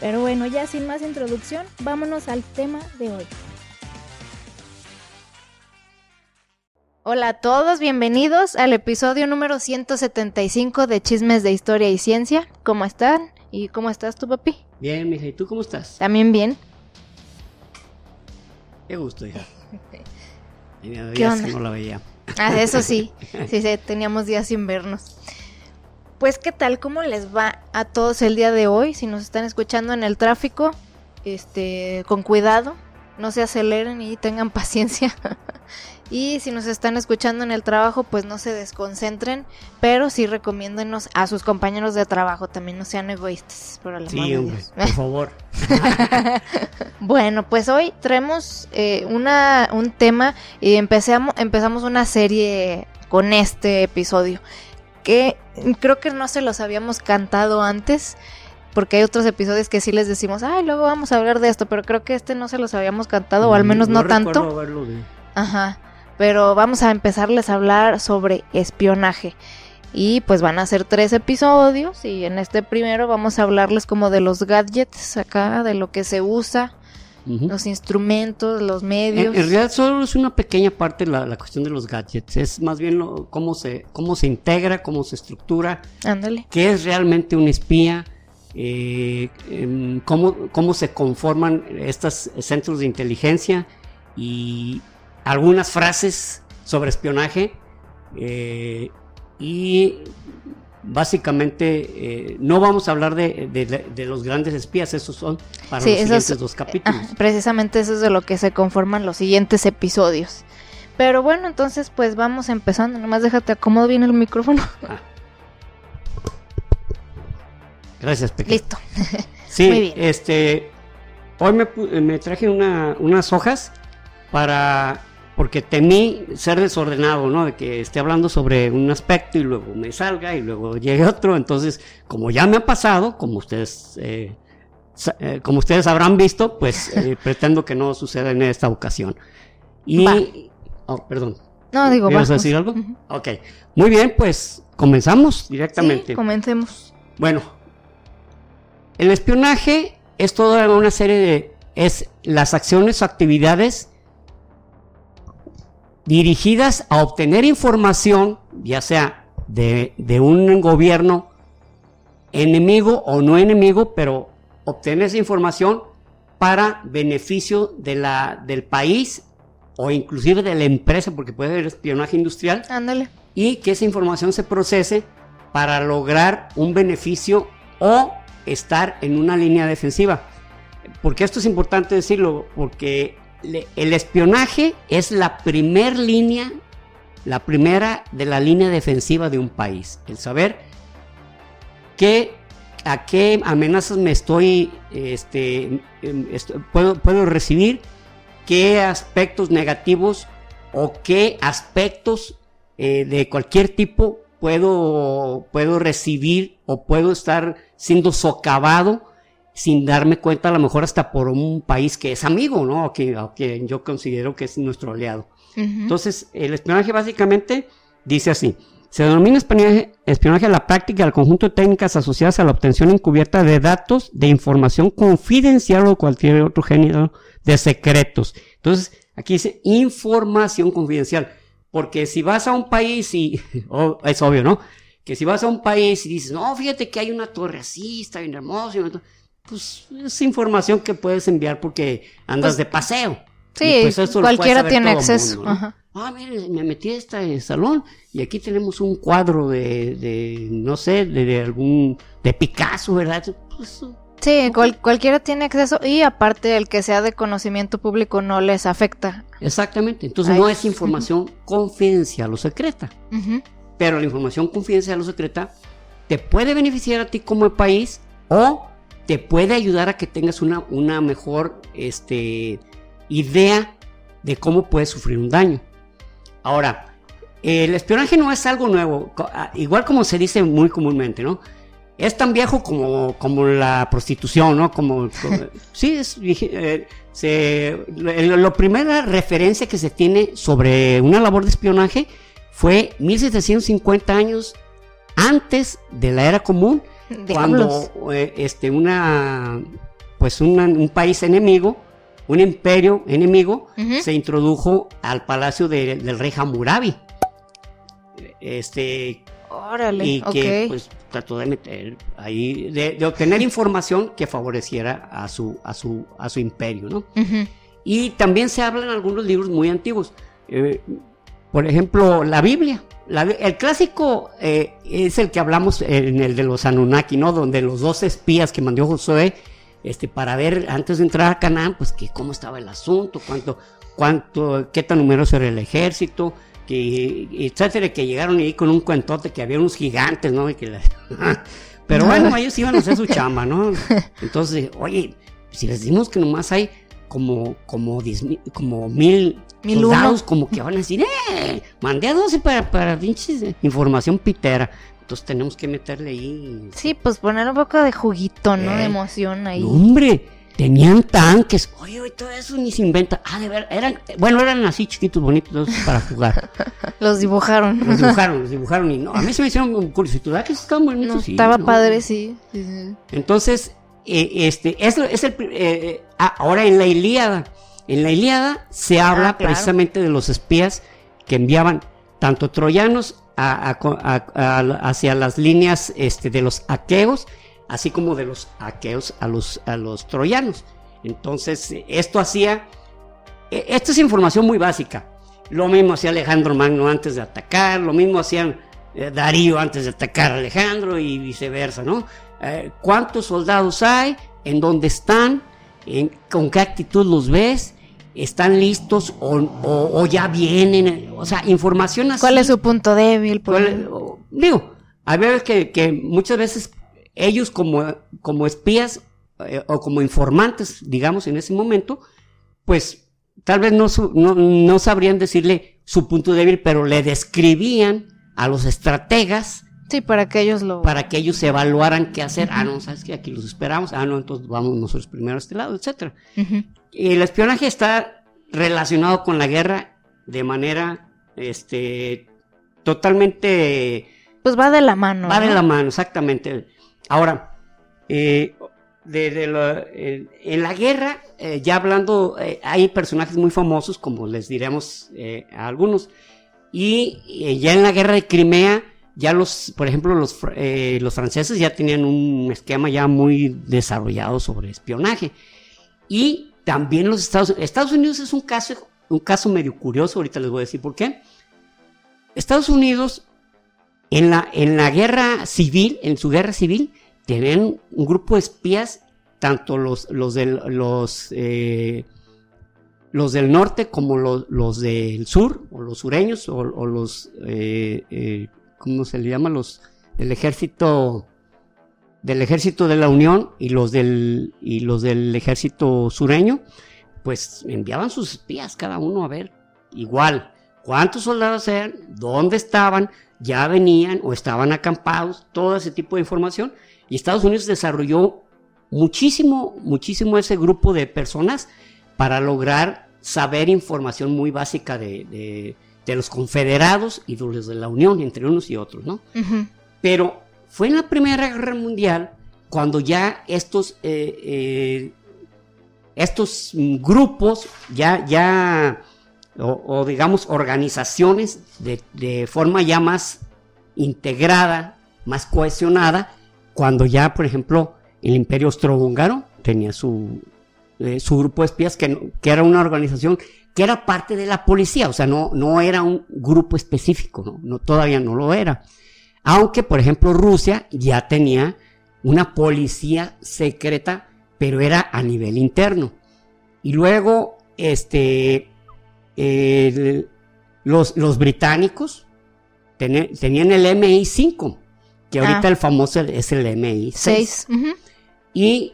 Pero bueno, ya sin más introducción, vámonos al tema de hoy. Hola a todos, bienvenidos al episodio número 175 de Chismes de Historia y Ciencia. ¿Cómo están? ¿Y cómo estás tú, papi? Bien, mija, ¿y tú cómo estás? También bien. Qué gusto, hija. Tenía ¿Qué onda? que no la veía. Ah, eso sí, sí, sí, teníamos días sin vernos. Pues, ¿qué tal? ¿Cómo les va a todos el día de hoy? Si nos están escuchando en el tráfico, este, con cuidado, no se aceleren y tengan paciencia. y si nos están escuchando en el trabajo, pues no se desconcentren, pero sí recomiéndenos a sus compañeros de trabajo, también no sean egoístas, por el Sí, Dios. por favor. Bueno, pues hoy traemos eh, una, un tema y empezamos, empezamos una serie con este episodio que creo que no se los habíamos cantado antes porque hay otros episodios que sí les decimos, ay, luego vamos a hablar de esto, pero creo que este no se los habíamos cantado o al menos no, tanto. de- Ajá, pero vamos a empezarles a hablar sobre espionaje. Y pues van a ser tres episodios y en este primero vamos a hablarles como de los gadgets acá, de lo que se usa, Los instrumentos, los medios. en realidad solo es una pequeña parte la, la cuestión de los gadgets. Es más bien lo- cómo, se, cómo se integra, cómo se estructura, Ándale. qué es realmente un espía, eh, em, cómo, cómo se conforman estos centros de inteligencia y algunas frases sobre espionaje. eh, y básicamente eh, no vamos a hablar de, de- de los grandes espías, esos son para Sí, los esos- siguientes dos capítulos. Ajá, precisamente eso es de lo que se conforman los siguientes episodios. Pero bueno, entonces pues vamos empezando. Nomás déjate acomodo bien el micrófono. Gracias, Peque. Listo. Sí, Muy bien. este, hoy me, me traje una- unas hojas para, porque temí ser desordenado, ¿no? De que esté hablando sobre un aspecto y luego me salga y luego llegue otro. Entonces, como ya me ha pasado, como ustedes, eh, eh, como ustedes habrán visto, pues eh, pretendo que no suceda en esta ocasión. Y, Va. oh, perdón. No, digo, ¿Ibas a vamos. decir algo? Ujú. Ok, muy bien, pues comenzamos directamente. Sí, comencemos. Bueno, el espionaje es toda una serie de... es las acciones o actividades dirigidas a obtener información, ya sea de, de un gobierno enemigo o no enemigo, pero obtener esa información para beneficio de la, del país o inclusive de la empresa, porque puede haber espionaje industrial, Ándale. y que esa información se procese para lograr un beneficio o estar en una línea defensiva. Porque esto es importante decirlo, porque el espionaje es la primer línea, la primera de la línea defensiva de un país. El saber qué, a qué amenazas me estoy, este, em, puedo, puedo recibir, qué aspectos negativos o qué aspectos eh, de cualquier tipo puedo, puedo recibir o puedo estar siendo socavado sin darme cuenta a lo mejor hasta por un país que es amigo, ¿no? O que, o que yo considero que es nuestro aliado. Entonces, el espionaje básicamente dice así. Se denomina espionaje, espionaje a la práctica del conjunto de técnicas asociadas a la obtención encubierta de datos, de información confidencial o cualquier otro género de secretos. Entonces, aquí dice información confidencial. Porque si vas a un país y, oh, es obvio, ¿no? Que si vas a un país y dices, no, fíjate que hay una torre así, está bien hermosa, y una- pues es información que puedes enviar porque andas Pues, de paseo. Sí, pues, eso cualquiera tiene acceso. mundo, ¿no? Ajá. Ah, mire, me metí a este salón y aquí tenemos un cuadro de, de no sé, de, de algún, de Picasso, ¿verdad? Pues, Sí, cual- cualquiera tiene acceso y aparte el que sea de conocimiento público no les afecta. exactamente. Entonces Ay, no es información confidencial o secreta. Pero la información confidencial o secreta te puede beneficiar a ti como país o te puede ayudar a que tengas una, una mejor este, idea de cómo puedes sufrir un daño. Ahora, el espionaje no es algo nuevo, ah, igual como se dice muy comúnmente, ¿no? Es tan viejo como, como la prostitución, ¿no? Como, sí, es eh, se, la primera referencia que se tiene sobre una labor de espionaje fue 1750 años antes de la era común, cuando eh, este, una, pues un país enemigo, un imperio enemigo, se introdujo al palacio del rey Hammurabi. Este, Órale, y que pues trató de meter ahí, de, obtener información que favoreciera a su, a su, a su imperio, ¿no? Y también se habla en algunos libros muy antiguos. Eh, por ejemplo, la Biblia. el clásico eh, es el que hablamos en el de los Anunnaki, ¿no? Donde los dos espías que mandó Josué este, para ver antes de entrar a Canaán, pues que cómo estaba el asunto, cuánto, cuánto, qué tan numeroso era el ejército, que, etcétera, que llegaron ahí con un cuentote que había unos gigantes, ¿no? que Pero bueno, ellos iban a hacer su chamba, ¿no? Entonces, oye, si les dimos que nomás hay como, como, como mil, mil soldados, como que van a decir, ¡eh! Mandé a 12 para, para pinches información pitera. Entonces tenemos que meterle ahí. Sí, pues poner un poco de juguito, ¿no? De eh, emoción ahí. hombre, tenían tanques. Oye, oye, todo eso ni se inventa. Ah, de ver, eran, bueno, eran así chiquitos, bonitos para jugar. los dibujaron. Los dibujaron, los dibujaron y no, a mí se me hicieron curiosidad que estaban bonitos. estaba padre, sí. Entonces, eh, este, es, es el, eh, ah, ahora en la Ilíada, en la Ilíada se ah, habla precisamente de los espías que enviaban tanto troyanos hacia las líneas este, de los aqueos, así como de los aqueos a los, a los troyanos. Entonces, esto hacía, e, esto es información muy básica. Lo mismo hacía Alejandro Magno antes de atacar, lo mismo hacían eh, Darío antes de atacar a Alejandro y viceversa, ¿no? Eh, ¿Cuántos soldados hay? ¿En dónde están? ¿En, ¿Con qué actitud los ves? están listos o, ya vienen, o sea, información así. ¿Cuál es su punto débil? digo, hay veces que, muchas veces ellos como, como espías eh, o como informantes, digamos, en ese momento, pues tal vez no, no, sabrían decirle su punto débil, pero le describían a los estrategas. Sí, para que ellos lo... Para que ellos evaluaran qué hacer. Ah, no, ¿sabes que Aquí los esperamos. Ah, no, entonces vamos nosotros primero a este lado, etcétera. El espionaje está relacionado con la guerra de manera este totalmente pues va de la mano va de la mano exactamente. Ahora eh, en la guerra eh, ya hablando eh, hay personajes muy famosos como les diremos a algunos. Y ya en la guerra de Crimea ya los por ejemplo los, los franceses ya tenían un esquema ya muy desarrollado sobre espionaje y también los Estados Unidos. Estados Unidos es un caso, un caso medio curioso, ahorita les voy a decir por qué. Estados Unidos, en la, en la guerra civil, en su guerra civil, tenían un grupo de espías, tanto los, los, del, los, eh, los del norte como los, los, del sur, o los sureños, o, los, eh, eh, ¿cómo se le llama? Los del ejército del ejército de la Unión y los del, y los del ejército sureño, pues enviaban sus espías cada uno a ver igual cuántos soldados eran, dónde estaban, ya venían o estaban acampados, todo ese tipo de información. Y Estados Unidos desarrolló muchísimo, muchísimo ese grupo de personas para lograr saber información muy básica de, de, los confederados y de los de la Unión, entre unos y otros, ¿no? Pero fue en la Primera Guerra Mundial cuando ya estos, eh, eh, estos grupos, ya, ya o, digamos organizaciones de, forma ya más integrada, más cohesionada, cuando ya, por ejemplo, el Imperio Austrohúngaro tenía su, eh, su grupo de espías, que, que, era una organización que era parte de la policía, o sea, no, no era un grupo específico, ¿no? no todavía no lo era. Aunque, por ejemplo, Rusia ya tenía una policía secreta, pero era a nivel interno. Y luego, este, los, los, británicos tenían el MI5, que ahorita ah. el famoso es el MI6. Y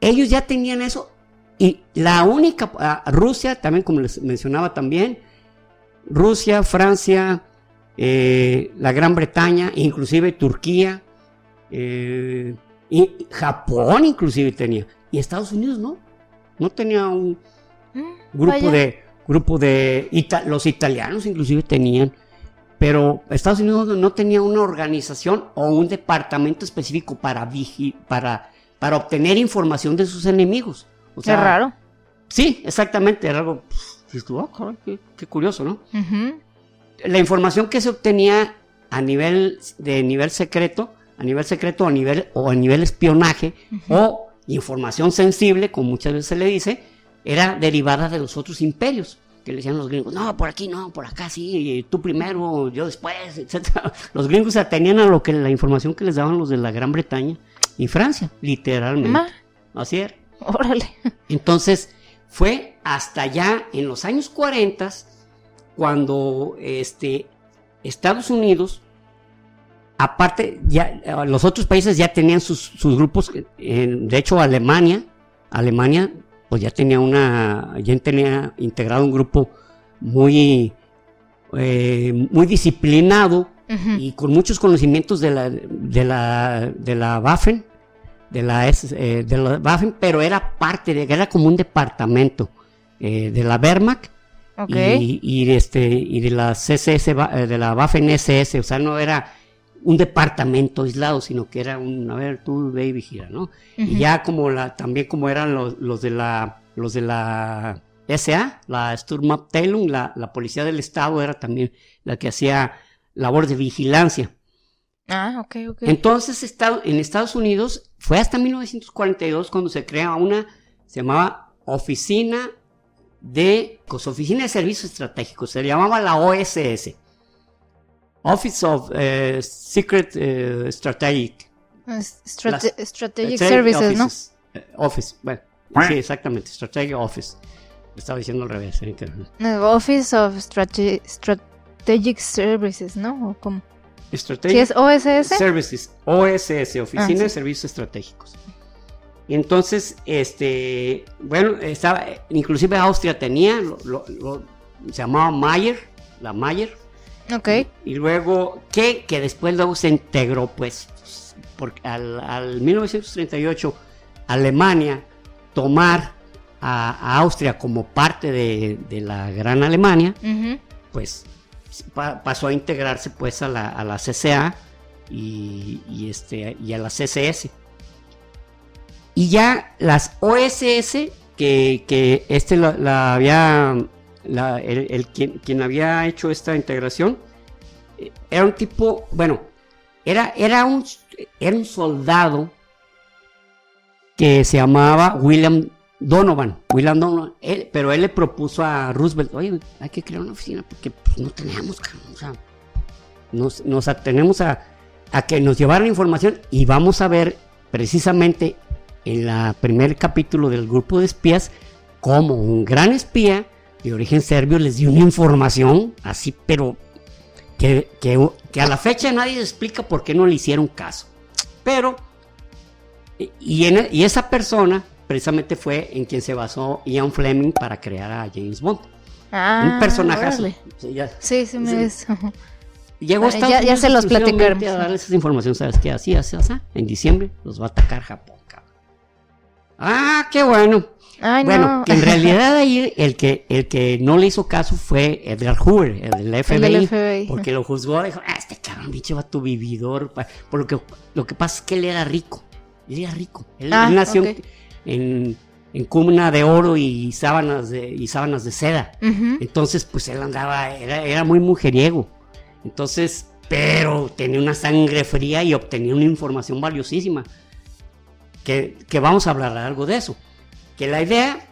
ellos ya tenían eso y la única, ah, Rusia, también como les mencionaba también, Rusia, Francia, eh, la Gran Bretaña, inclusive Turquía, eh, y Japón inclusive tenía, y Estados Unidos no, no tenía un Mm, grupo vaya. de, grupo de, ita- los italianos inclusive tenían, pero Estados Unidos no tenía una organización o un departamento específico para vigi- para, para obtener información de sus enemigos. O Qué raro. Sí, exactamente, era algo, tú, "Ah, qué, qué curioso, ¿no? La información que se obtenía a nivel de nivel secreto, a nivel secreto a nivel, o a nivel espionaje, o información sensible, como muchas veces se le dice, era derivada de los otros imperios. Que le decían los gringos, no, por aquí no, por acá sí, tú primero, yo después, etc. Los gringos se atenían a lo que la información que les daban los de la Gran Bretaña y Francia, literalmente. Ma, Así era. órale. Entonces, fue hasta ya en los años 40 cuando este, Estados Unidos, aparte, ya eh, los otros países ya tenían sus, sus grupos, eh, en- de hecho Alemania, Alemania pues ya tenía una, ya tenía integrado un grupo muy, eh, muy disciplinado y con muchos conocimientos de la, de la, de la Waffen, de la, eh, de la Waffen, pero era parte de, era como un departamento eh, de la Wehrmacht y, este, y de la CSS, eh, de la Waffen SS, o sea, no era un departamento aislado, sino que era un, a ver, tú ve y vigila, ¿no? Y ya como la, también como eran los, los de la, los de la SA, la Sturmabteilung, la, la policía del estado era también la que hacía labor de vigilancia. Ah, ok, ok. Entonces, en Estados Unidos fue hasta 1942 cuando se crea una, se llamaba Oficina de, pues, Oficina de Servicios Estratégicos, se llamaba la OSS. Office of eh, Secret eh, Strategic. Es strate- Las- strategic Strategic Services, ¿no? Eh, Office, bueno, sí, exactamente, Strategic Office. Lo estaba diciendo al revés. Office of Strate- Strategic Services, ¿no? ¿O cómo? Strategic ¿Sí es OSS? Services, OSS, Oficina Ah, sí. de Servicios Estratégicos. Entonces, este, bueno, estaba, inclusive Austria tenía, lo, lo- lo- se llamaba Mayer, la Mayer, Ok. y luego, que, que después luego se integró, pues, porque al, al 1938, Alemania tomar a, a Austria como parte de, de la Gran Alemania, pues pa- pasó a integrarse pues a la, a la CCA y, este, y a la CCS. Y ya las OSS, que, que este la, había, la- el, el quien, quien había hecho esta integración, eh, era un tipo, bueno, era, era, un, era un soldado que se llamaba William Donovan, William Donovan, pero él le propuso a Roosevelt, oye, hay que crear una oficina porque pues, no teníamos, o sea, nos, nos atenemos a, que nos llevaran información y vamos a ver precisamente en el primer capítulo del grupo de espías cómo un gran espía de origen serbio les dio una información así, pero que, que- a la fecha nadie explica por qué no le hicieron caso. Pero, y, y esa persona precisamente fue en quien se basó Ian Fleming para crear a James Bond. Ah, un personaje Sí, sí me Sí. Llegó a Estados ya- ya se los platicaron. A darles esa información, ¿sabes qué? Así, así, así. En diciembre los va a atacar Japón, cabrón. Ah, qué bueno. Ay, bueno, no. que en realidad ahí el que, el que no le hizo caso fue Edgar Hoover, el del FBI. El del FBI. Porque lo juzgó, dijo, ah, este cabrón, bicho, va tu vividor. pa-". Por lo que, lo que pasa es que él era rico. Él era rico. Él, Ah, él nació. En, en cuna de oro y sábanas de, y sábanas de seda. Entonces, pues él andaba, era, era muy mujeriego. Entonces, pero tenía una sangre fría y obtenía una información valiosísima. Que, que vamos a hablar algo de eso. Que la idea,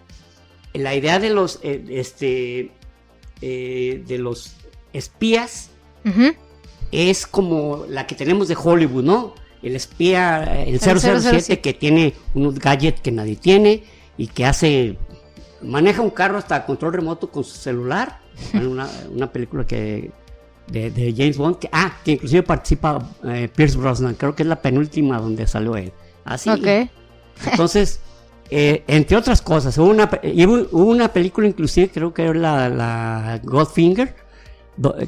la idea de los, eh, este, eh, de los espías es como la que tenemos de Hollywood, ¿no? El espía, el El 007, 007 que tiene unos gadgets que nadie tiene y que hace, maneja un carro hasta control remoto con su celular. Una, una película que de, de James Bond, que, ah, que inclusive participa eh, Pierce Brosnan, creo que es la penúltima donde salió él. Así. Ok. Entonces, eh, entre otras cosas, hubo una, hubo una película inclusive, creo que era la, la Godfinger,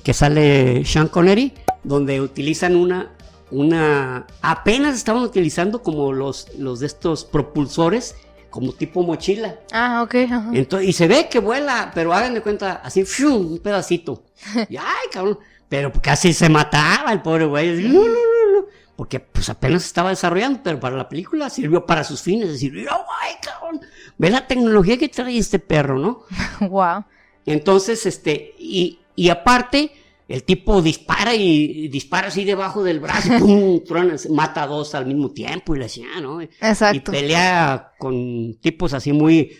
que sale Sean Connery, donde utilizan una, una, apenas estaban utilizando como los, los de estos propulsores, como tipo mochila. Ah, ok. Entonces, y se ve que vuela, pero hagan de cuenta, así, un pedacito. Y, ay, cabrón. Pero casi se mataba el pobre güey. no, no, no, porque pues apenas estaba desarrollando, pero para la película sirvió para sus fines. Es decir, ay, cabrón, ve la tecnología que trae este perro, ¿no? wow. Entonces, este, y, y aparte, el tipo dispara y dispara así debajo del brazo, pum, mata a dos al mismo tiempo y le decía, ¿no? Exacto. Y pelea con tipos así muy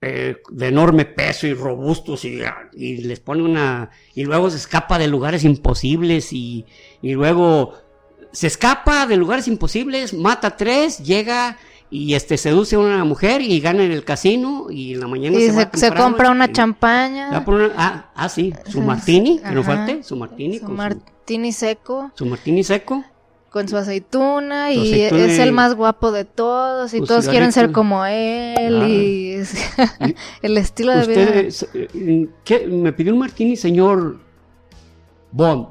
eh, de enorme peso y robustos y, y, les pone una... Y luego se escapa de lugares imposibles y, y luego se escapa de lugares imposibles, mata a tres, llega y este seduce a una mujer y gana en el casino y en la mañana se, se, se compra una champaña. ah, ah, sí, su martini, que no falte, su martini. Su martini seco. Su martini seco. Con su aceituna y es el más guapo de todos y todos quieren ser como él y el estilo de vida. Eh, ¿qué? Me pidió un martini, señor Bond.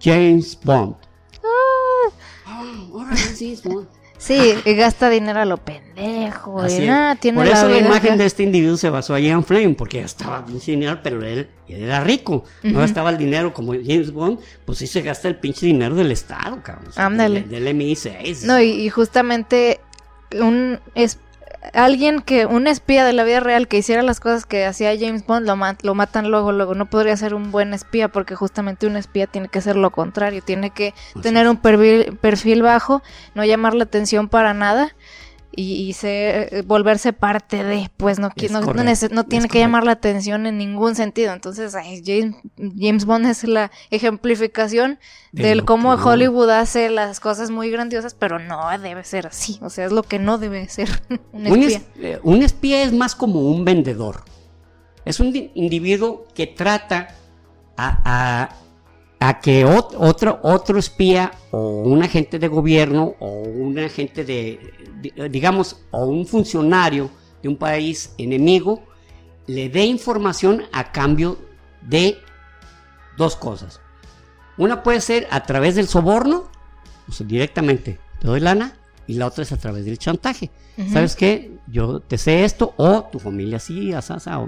James Bond. Ah. Oh, sí, es Bond. Sí, y gasta dinero a lo pendejo. Por eso la, imagen de este individuo se basó allí en Flame, porque estaba pinche dinero, pero él, era rico. No gastaba el dinero como James Bond, pues sí se gasta el pinche dinero del Estado, cabrón. Ándale. Del, MI6. No, y, y justamente un es, alguien que, un espía de la vida real que hiciera las cosas que hacía James Bond, lo, lo matan luego, luego. No podría ser un buen espía porque justamente un espía tiene que ser lo contrario, tiene que tener un perfil, perfil bajo, no llamar la atención para nada y, se, eh, volverse parte de, pues no, no, no, tiene que llamar la atención en ningún sentido. Entonces, James, James, Bond es la ejemplificación del cómo Hollywood hace las cosas muy grandiosas, pero no debe ser así. O sea, es lo que no debe ser un espía. Eh, un espía es más como un vendedor. Es un individuo que trata a a que otro, otro espía o un agente de gobierno o un agente de, digamos, o un funcionario de un país enemigo le dé información a cambio de dos cosas. Una puede ser a través del soborno, o sea, directamente te doy lana, y la otra es a través del chantaje. ¿Sabes qué? Yo te sé esto, o tu familia sí, asasa.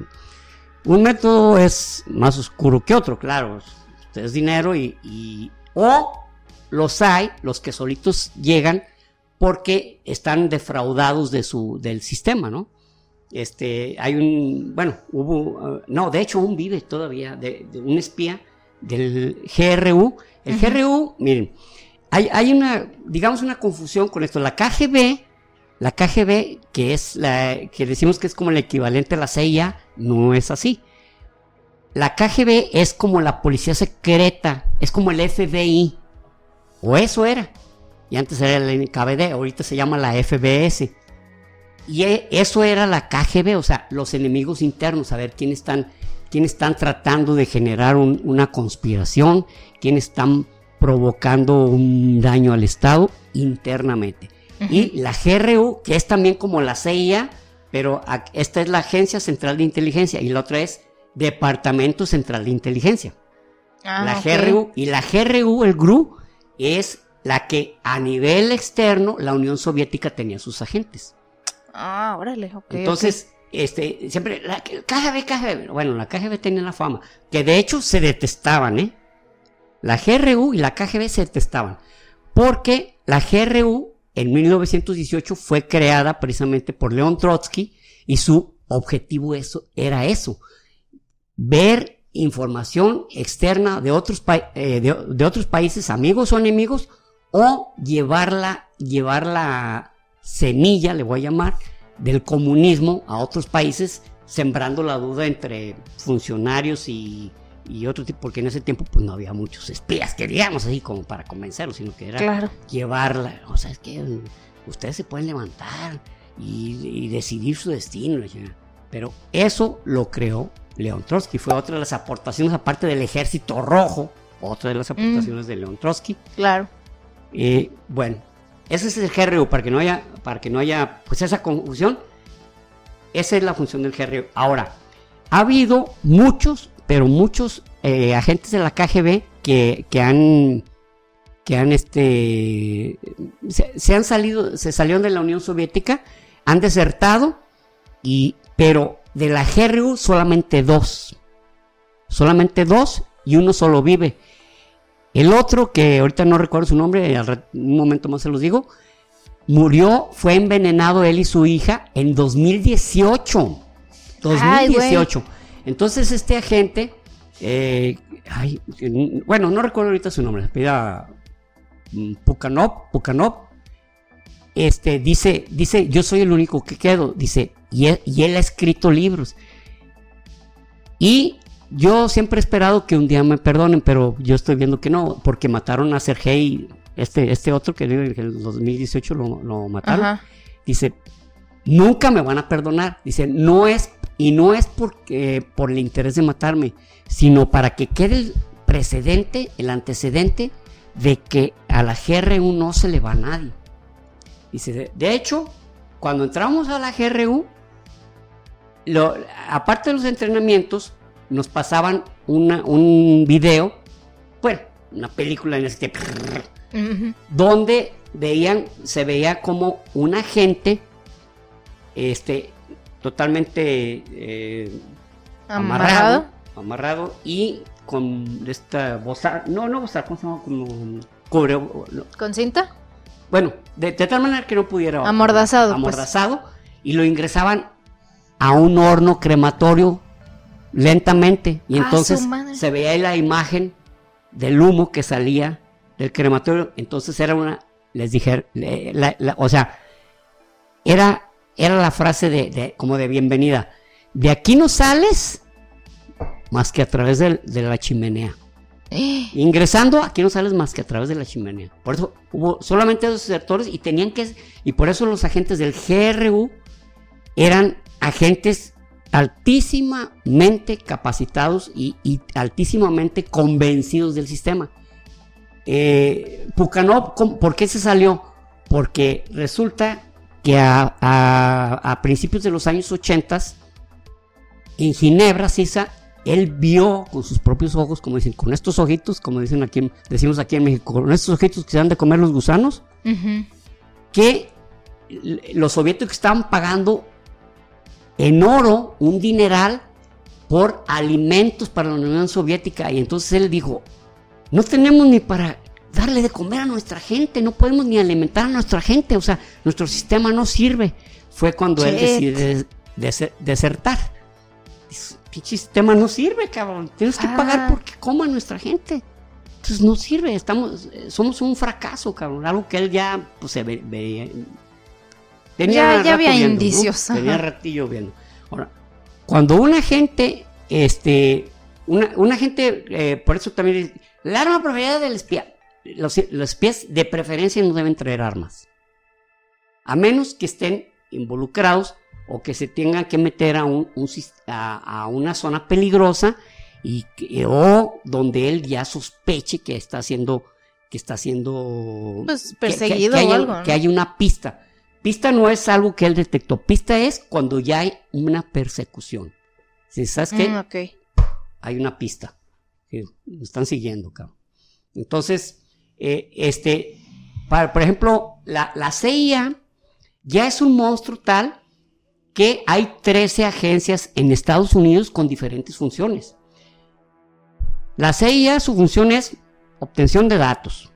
Un método es más oscuro que otro, claro es dinero y, o los hay, los que solitos llegan porque están defraudados de su, del sistema, ¿no? Este, hay un, bueno, hubo, uh, no, de hecho aún vive todavía, de, un espía del GRU. El GRU, miren, hay, hay, una, digamos, una confusión con esto. La KGB, la KGB, que es la, que decimos que es como el equivalente a la CIA, no es así. La KGB es como la policía secreta, es como el FBI. O eso era. Y antes era el NKVD, ahorita se llama la FBS. Y e, eso era la KGB, o sea, los enemigos internos, a ver quiénes están, quiénes están tratando de generar una conspiración, quiénes están provocando un daño al Estado internamente. Y la GRU, que es también como la CIA, pero esta es la Agencia Central de Inteligencia y la otra es Departamento Central de Inteligencia. Ah, la GRU y la GRU, el GRU, es la que a nivel externo la Unión Soviética tenía sus agentes. Ah, órale, ok. Entonces, este, siempre, la KGB, KGB, bueno, la KGB tenía la fama, que de hecho se detestaban, ¿eh? La GRU y la KGB se detestaban, porque la GRU en 1918 fue creada precisamente por León Trotsky y su objetivo eso, era eso, ver información externa de otros, eh, de, otros países, amigos o enemigos, o llevarla, llevar la semilla, le voy a llamar, del comunismo a otros países, sembrando la duda entre funcionarios y, y otro tipo, porque en ese tiempo pues no había muchos espías que digamos así como para convencerlos, sino que era llevarla, o sea, es que ustedes se pueden levantar y, y decidir su destino, pero eso lo creó León Trotsky. Fue otra de las aportaciones, aparte del Ejército Rojo, otra de las mm. aportaciones de León Trotsky. Claro. Eh, bueno, ese es el GRU, para que no haya, para que no haya pues esa confusión. Esa es la función del GRU. Ahora, ha habido muchos, pero muchos eh, agentes de la KGB que, que han que han este se, han salido se salieron de la Unión Soviética han desertado y pero de la GRU solamente dos. Solamente dos y uno solo vive. El otro que ahorita no recuerdo su nombre un momento más se los digo murió fue envenenado él y su hija en 2018 2018 entonces este agente eh, bueno no recuerdo ahorita su nombre pida Mm, Pucanop, Pucanop, este, dice, dice, yo soy el único que quedo, dice, y él, ha escrito libros. Y yo siempre he esperado que un día me perdonen, pero yo estoy viendo que no, porque mataron a Sergei, este, este otro que en el 2018 lo, mataron. Dice, nunca me van a perdonar. Dice, no es, y no es porque, por el interés de matarme, sino para que quede el precedente, el antecedente de que a la GRU no se le va a nadie. Dice, de hecho, cuando entramos a la GRU, aparte de los entrenamientos, nos pasaban un video, bueno, una película en este, donde veían, se veía como un agente, este, totalmente eh, amarrado, amarrado y con esta boza, no, no boza, ¿cómo se llama? Como cubre. ¿Con cinta? Bueno, de, tal manera que no pudiera. Amordazado. Pues. Amordazado. Y lo ingresaban a un horno crematorio lentamente. Y ah, entonces se veía la imagen del humo que salía del crematorio. Entonces era una. Les dije, o sea, era, era la frase de, como de bienvenida. De aquí no sales más que a través de, la chimenea. Ingresando, aquí no sales más que a través de la chimenea. Por eso hubo solamente dos sectores y tenían que. Y por eso los agentes del GRU eran agentes altísimamente capacitados y, altísimamente convencidos del sistema. Eh, Pucanov, ¿por qué se salió? Porque resulta que a, a principios de los años 80 en Ginebra, Sisa, él vio con sus propios ojos, como dicen, con estos ojitos, como dicen aquí, decimos aquí en México, con estos ojitos que se han de comer los gusanos, que los soviéticos estaban pagando en oro un dineral por alimentos para la Unión Soviética. Y entonces él dijo, no tenemos ni para darle de comer a nuestra gente, no podemos ni alimentar a nuestra gente, o sea, nuestro sistema no sirve. Fue cuando él decidió desertar pinche sistema no sirve, cabrón. Tienes que pagar ah. porque coma nuestra gente. Entonces no sirve, estamos, somos un fracaso, cabrón. Algo que él ya, pues, se veía. Tenía ya, había indicios. Tenía ratillo viendo. Ahora, cuando una gente, este, una, gente, eh, por eso también, la arma propiedad del espía. Los, los espías de preferencia no deben traer armas. A menos que estén involucrados o que se tengan que meter a, un, a, una zona peligrosa y o donde él ya sospeche que está siendo que está siendo pues, perseguido que, o algo que hay una pista pista no es algo que él detectó pista es cuando ya hay una persecución si sabes qué mm, hay una pista que me están siguiendo cabrón entonces eh, este para, por ejemplo la, la CIA ya es un monstruo tal que hay 13 agencias en Estados Unidos con diferentes funciones. La CIA, su función es obtención de datos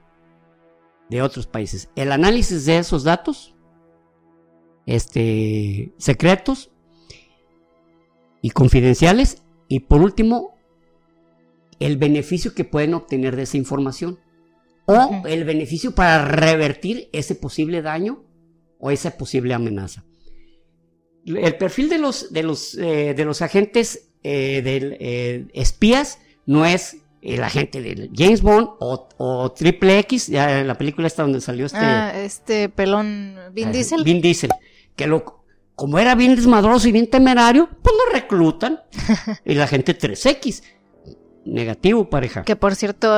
de otros países. El análisis de esos datos, este, secretos y confidenciales. Y por último, el beneficio que pueden obtener de esa información. O el beneficio para revertir ese posible daño o esa posible amenaza el perfil de los, de los, eh, de los agentes eh, de eh, espías no es el agente de James Bond o, Triple X, ya en la película esta donde salió este... Ah, este pelón Vin Diesel. Vin Diesel, que lo, como era bien desmadroso y bien temerario, pues lo reclutan. y la gente 3X. Negativo, pareja. Que por cierto,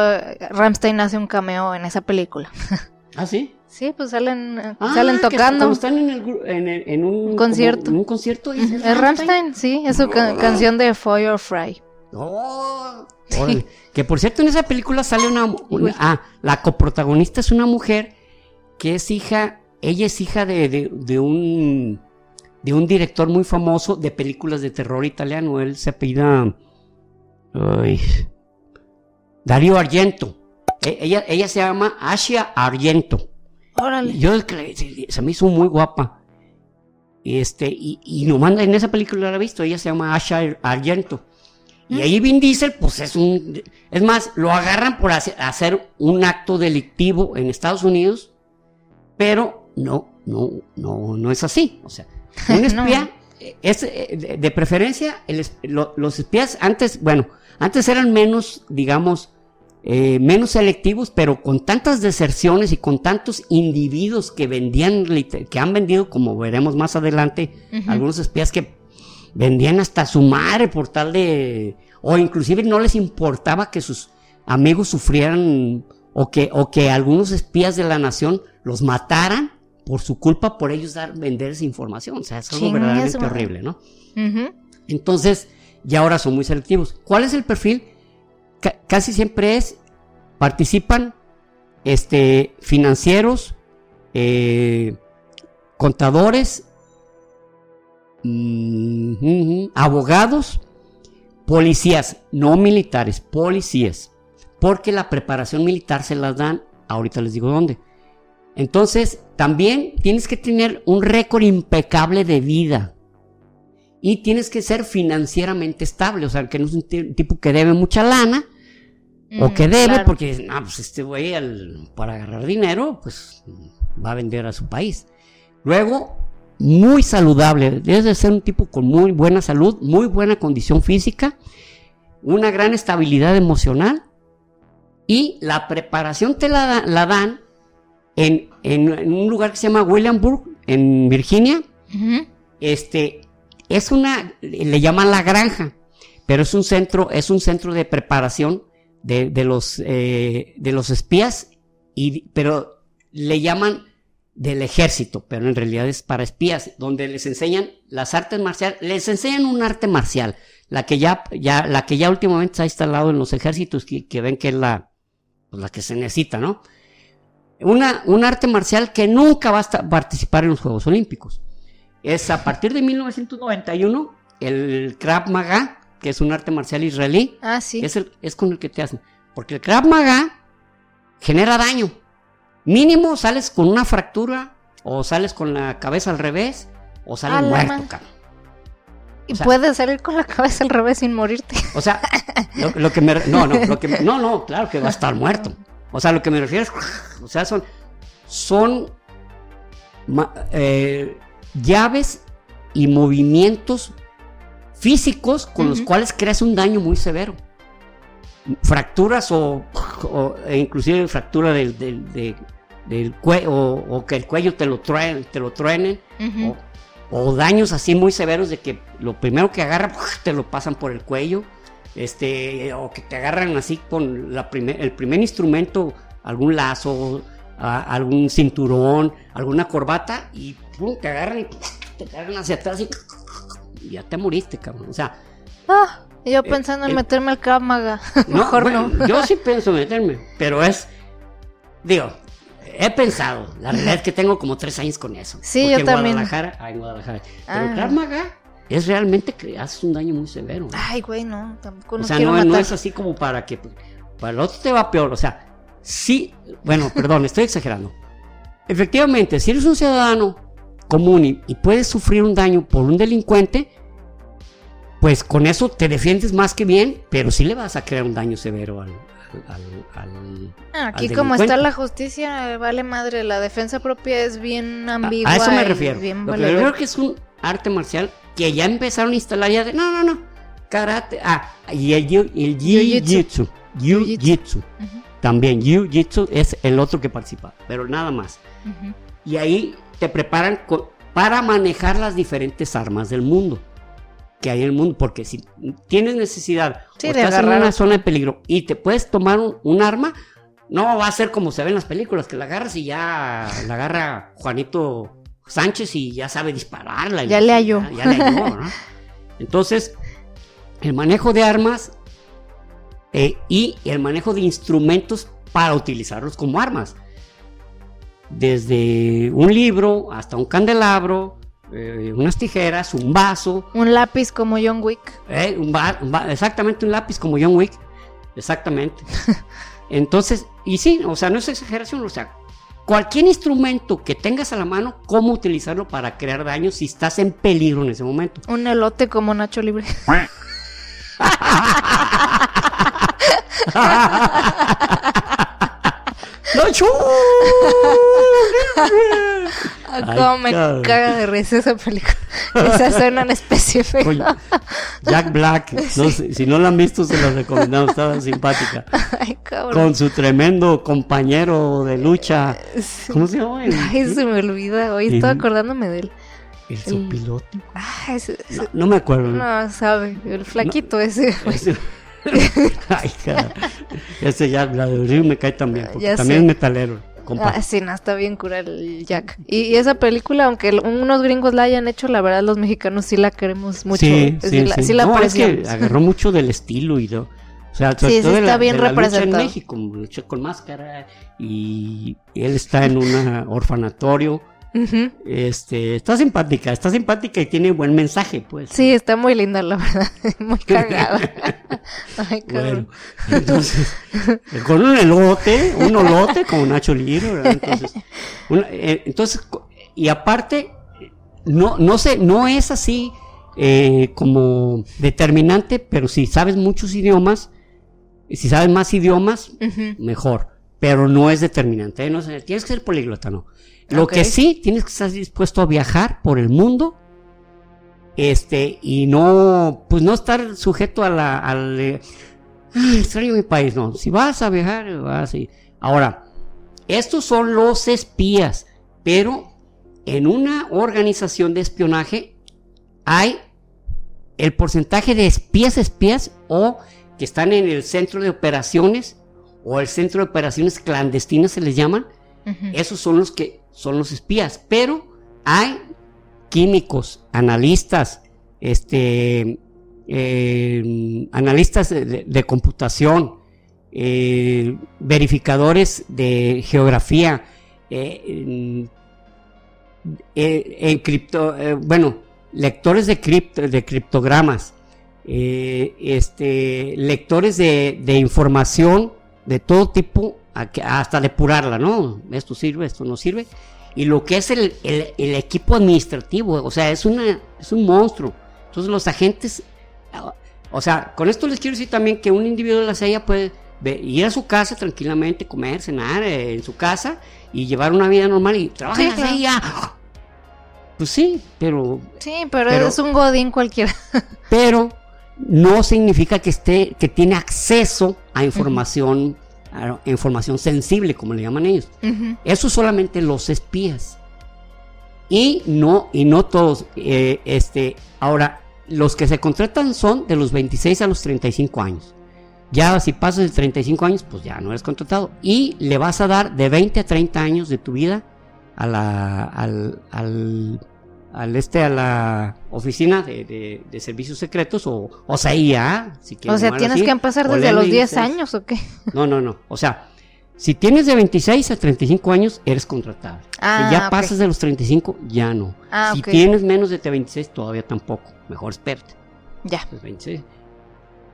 Ramstein hace un cameo en esa película. ¿Ah, sí? Sí, pues salen, Ah, salen que tocando. cuando están en, el en, el- en un, concierto. en un concierto. dice, Es Rammstein, sí, es su canción de Fire or Fry. Oh. Que por cierto, en esa película sale una, una- Ah, la coprotagonista es una mujer que es hija. Ella es hija de, de- de un. De un director muy famoso de películas de terror italiano. Él se apellida. ay, Dario Argento. E- Ella, ella se llama Asia Argento. Órale. Yo se, se me hizo muy guapa. Este, y, y nomás en esa película la he visto, ella se llama Asha Ar- Argento. Y ahí Vin Diesel, pues es un. Es más, lo agarran por hacer, hacer un acto delictivo en Estados Unidos, pero no, no, no, no es así. O sea, un No. espía es eh, de, preferencia, el los espías antes, bueno, antes eran menos, digamos, eh, menos selectivos, pero con tantas deserciones y con tantos individuos que vendían, que han vendido, como veremos más adelante, algunos espías que vendían hasta su madre por tal de, o inclusive no les importaba que sus amigos sufrieran o que, o que algunos espías de la nación los mataran por su culpa por ellos dar, vender esa información. O sea, es algo verdaderamente horrible, ¿no? Entonces, ya ahora son muy selectivos. ¿Cuál es el perfil? Ca- casi siempre es, participan este, financieros, eh, contadores, mm, abogados, policías, no militares, policías. Porque la preparación militar se las dan, ahorita les digo dónde. Entonces, también tienes que tener un récord impecable de vida y tienes que ser financieramente estable, o sea, que no es un ti- tipo que debe mucha lana o que debe claro. porque no, pues este güey al- para agarrar dinero, pues va a vender a su país. Luego, muy saludable, debes de ser un tipo con muy buena salud, muy buena condición física, una gran estabilidad emocional y la preparación te la dan en, en- en un lugar que se llama Williamsburg, en Virginia, este es una le llaman la granja pero es un centro es un centro de preparación de, de los eh, de los espías y pero le llaman del ejército pero en realidad es para espías donde les enseñan las artes marciales les enseñan un arte marcial la que ya ya la que ya últimamente se ha instalado en los ejércitos que, que ven que es la pues, la que se necesita no una un arte marcial que nunca va a participar en los Juegos Olímpicos es a partir de 1991 el Krav Maga, que es un arte marcial israelí, Ah, sí. es, el- es con el que te hacen. Porque el Krav Maga genera daño. Mínimo sales con una fractura, o sales con la cabeza al revés, o sales muerto, cabrón. Y o sea- puedes salir con la cabeza al revés sin morirte. O sea, lo, lo que me... No, no, lo que no, no, claro que va a estar muerto. O sea, lo que me refiero es... O sea, son... Son... eh, llaves y movimientos físicos con los cuales creas un daño muy severo. Fracturas o, o- e inclusive fractura del, del, de- del cuello o, o que el cuello te lo, traen, te lo truenen o, o daños así muy severos de que lo primero que agarran te lo pasan por el cuello este o que te agarran así con la primer, el primer instrumento algún lazo a- algún cinturón alguna corbata y pum, te agarran y te agarran hacia atrás y y ya te moriste cabrón o sea Ah, yo pensando en meterme al Krav Maga. no, Mejor bueno, no. yo sí pienso meterme pero es digo he pensado la realidad es que tengo como tres años con eso Sí, Porque yo en también. Guadalajara ah, en Guadalajara pero Ah. Es realmente que haces un daño muy severo Ay, güey, no, tampoco o sea, no, matar. no es así como para que. Para el otro te va peor. O sea, sí. Bueno, perdón, estoy exagerando. Efectivamente, si eres un ciudadano común y, y puedes sufrir un daño por un delincuente, pues con eso te defiendes más que bien, pero sí le vas a crear un daño severo al. al- al- Ah, Aquí como está la justicia, vale madre, la defensa propia es bien ambigua. a eso me refiero. Lo que refiero que es un arte marcial que ya empezaron a instalar ya de. No, no, no. Karate. Ah, y el, jiu- el jiu-jitsu. Jiu-jitsu. También Jiu-Jitsu es el otro que participa, pero nada más. Y ahí te preparan para manejar las diferentes armas del mundo que hay en el mundo, porque si tienes necesidad Sí, o de estás en agarrar una otro. zona de peligro y te puedes tomar un, un arma, No va a ser como se ve en las películas, que la agarras y ya la agarra Juanito Sánchez y ya sabe dispararla. Ya le halló. Ya, ya le halló, ¿no? Entonces, el manejo de armas eh, y el manejo de instrumentos para utilizarlos como armas. Desde un libro hasta un candelabro, eh, unas tijeras, un vaso. Un lápiz como John Wick. eh, un un exactamente un lápiz como John Wick. Exactamente. Entonces, y sí, o sea, no es exageración, o sea, cualquier instrumento que tengas a la mano, cómo utilizarlo para crear daño si estás en peligro en ese momento. Un elote como Nacho Libre. ¡Nacho! Ah, cómo me caga de risa esa película. Esa escena en específico. Oye, Jack Black, no sé, si no la han visto se la recomendamos, estaba simpática. Ay, cabrón. Con su tremendo compañero de lucha, ¿cómo se llama? El, Ay, se me olvida. Hoy Sí. estaba acordándome de él. el sopilote. Ay, ese- ese- No, no me acuerdo. no, sabe. El flaquito ese. Ese- Ay, cara. Ese Jack Black sí me cae también, porque Ya también sé. es metalero. Ah, sí, no, está bien cura el Jack. Y, y esa película, aunque unos gringos la hayan hecho, la verdad los mexicanos sí la queremos mucho. Sí, sí, sí, la, sí. la No, es que agarró mucho del estilo y de, o sea, sobre Sí, sí todo de está la, bien de la lucha en representado. México, lucha con máscara y él está en un orfanatorio. Este, está simpática, está simpática y tiene buen mensaje, pues. Sí, está muy linda, la verdad. Muy cagada. Ay. Bueno, entonces, con un elote, un olote como Nacho Libre, ¿verdad? Entonces, una- eh, entonces, y aparte, no, no sé, no es así eh, como determinante, pero si sabes muchos idiomas, si sabes más idiomas, mejor. Pero no es determinante, ¿eh? no sé, tienes que ser políglota, no. Lo que sí, tienes que estar dispuesto a viajar por el mundo, este, y no, pues no estar sujeto a la, al, eh, "Ay, extraño mi país, no. Si vas a viajar, vas y... Ahora, estos son los espías, pero en una organización de espionaje hay el porcentaje de espías espías o que están en el centro de operaciones o el centro de operaciones clandestinas se les llaman, Esos son los que son los espías, pero hay químicos, analistas, este, eh, analistas de, computación, eh, verificadores de geografía, eh, cripto, eh, bueno, lectores de, de criptogramas, este, lectores de información de todo tipo, a que- hasta depurarla, ¿no? Esto sirve, esto no sirve. Y lo que es el, el- el equipo administrativo, o sea, es, una, es un monstruo. Entonces los agentes, o sea, con esto les quiero decir también que un individuo de la CIA puede ir a su casa tranquilamente, comer, cenar eh, en su casa y llevar una vida normal y trabajar Sí, en la claro. CIA. Pues sí, pero Sí, pero, Pero- es un godín cualquiera. pero no significa que esté que tiene acceso a información información sensible como le llaman ellos. Eso solamente los espías. Y no y no todos eh, este ahora los que se contratan son de los 26 a los 35 años. Ya si pasas de 35 años pues ya no eres contratado. Y le vas a dar de 20 a 30 años de tu vida a la al, al, al este a la oficina de, de- de servicios secretos o o CIA si O sea, tienes así, que empezar desde los 10 MI6. años o qué? No, no, no. O sea, si tienes de 26 a 35 años, eres contratable. Ah, si ya ok. pasas de los 35, ya no. Ah, si ok. tienes menos de 26, todavía tampoco. Mejor espérate. Ya. Pues 26.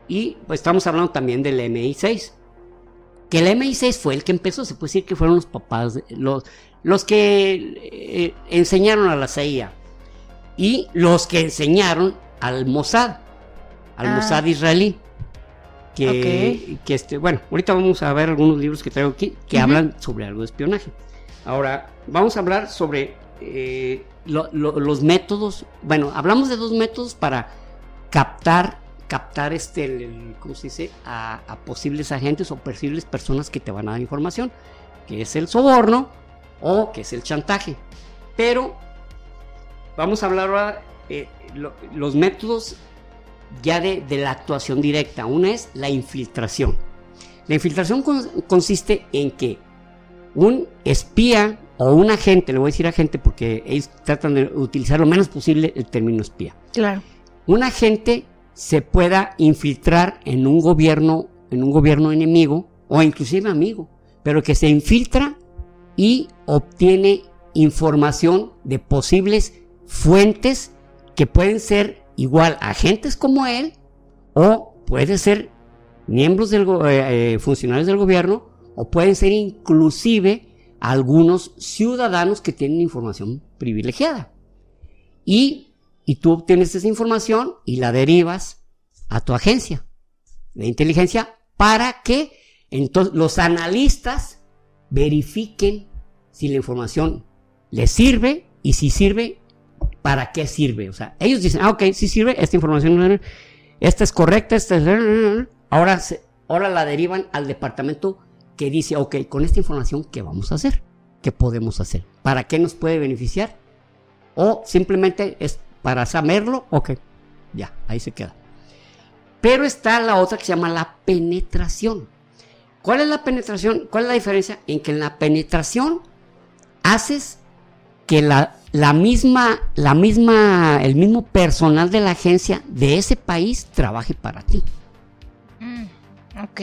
Y pues estamos hablando también del MI6. Que el MI6 fue el que empezó, se puede decir que fueron los papás, los, los que eh, enseñaron a la CIA. Y los que enseñaron al Mossad, al Ah. Mossad israelí. Que, que este, bueno, ahorita vamos a ver algunos libros que traigo aquí que hablan sobre algo de espionaje. Ahora, vamos a hablar sobre eh, lo- lo- los métodos. Bueno, hablamos de dos métodos para captar, captar este, el- el- ¿cómo se dice? A, a posibles agentes o posibles personas que te van a dar información, que es el soborno o que es el chantaje. Pero vamos a hablar ahora eh, lo- los métodos ya de, de la actuación directa. Una es la infiltración. La infiltración consiste en que un espía o un agente, le voy a decir agente porque ellos tratan de utilizar lo menos posible el término espía. Claro. Un agente se pueda infiltrar en un gobierno, en un gobierno enemigo o inclusive amigo, pero que se infiltra y obtiene información de posibles fuentes que pueden ser igual agentes como él o puede ser miembros del eh, eh, funcionarios del gobierno o pueden ser inclusive algunos ciudadanos que tienen información privilegiada. Y, y tú obtienes esa información y la derivas a tu agencia de inteligencia para que entonces los analistas verifiquen si la información les sirve y si sirve, para qué sirve. O sea, ellos dicen, ah, ok, si sirve, esta información, esta es correcta, esta es... Ahora, ahora la derivan al departamento que dice, ok, con esta información, ¿qué vamos a hacer? ¿Qué podemos hacer? ¿Para qué nos puede beneficiar? O simplemente es para saberlo, ok, ya, ahí se queda. Pero está la otra que se llama la penetración. ¿Cuál es la penetración? ¿Cuál es la diferencia? En que en la penetración haces que la, la, misma, la misma, el mismo personal de la agencia de ese país trabaje para ti. Mm, ok.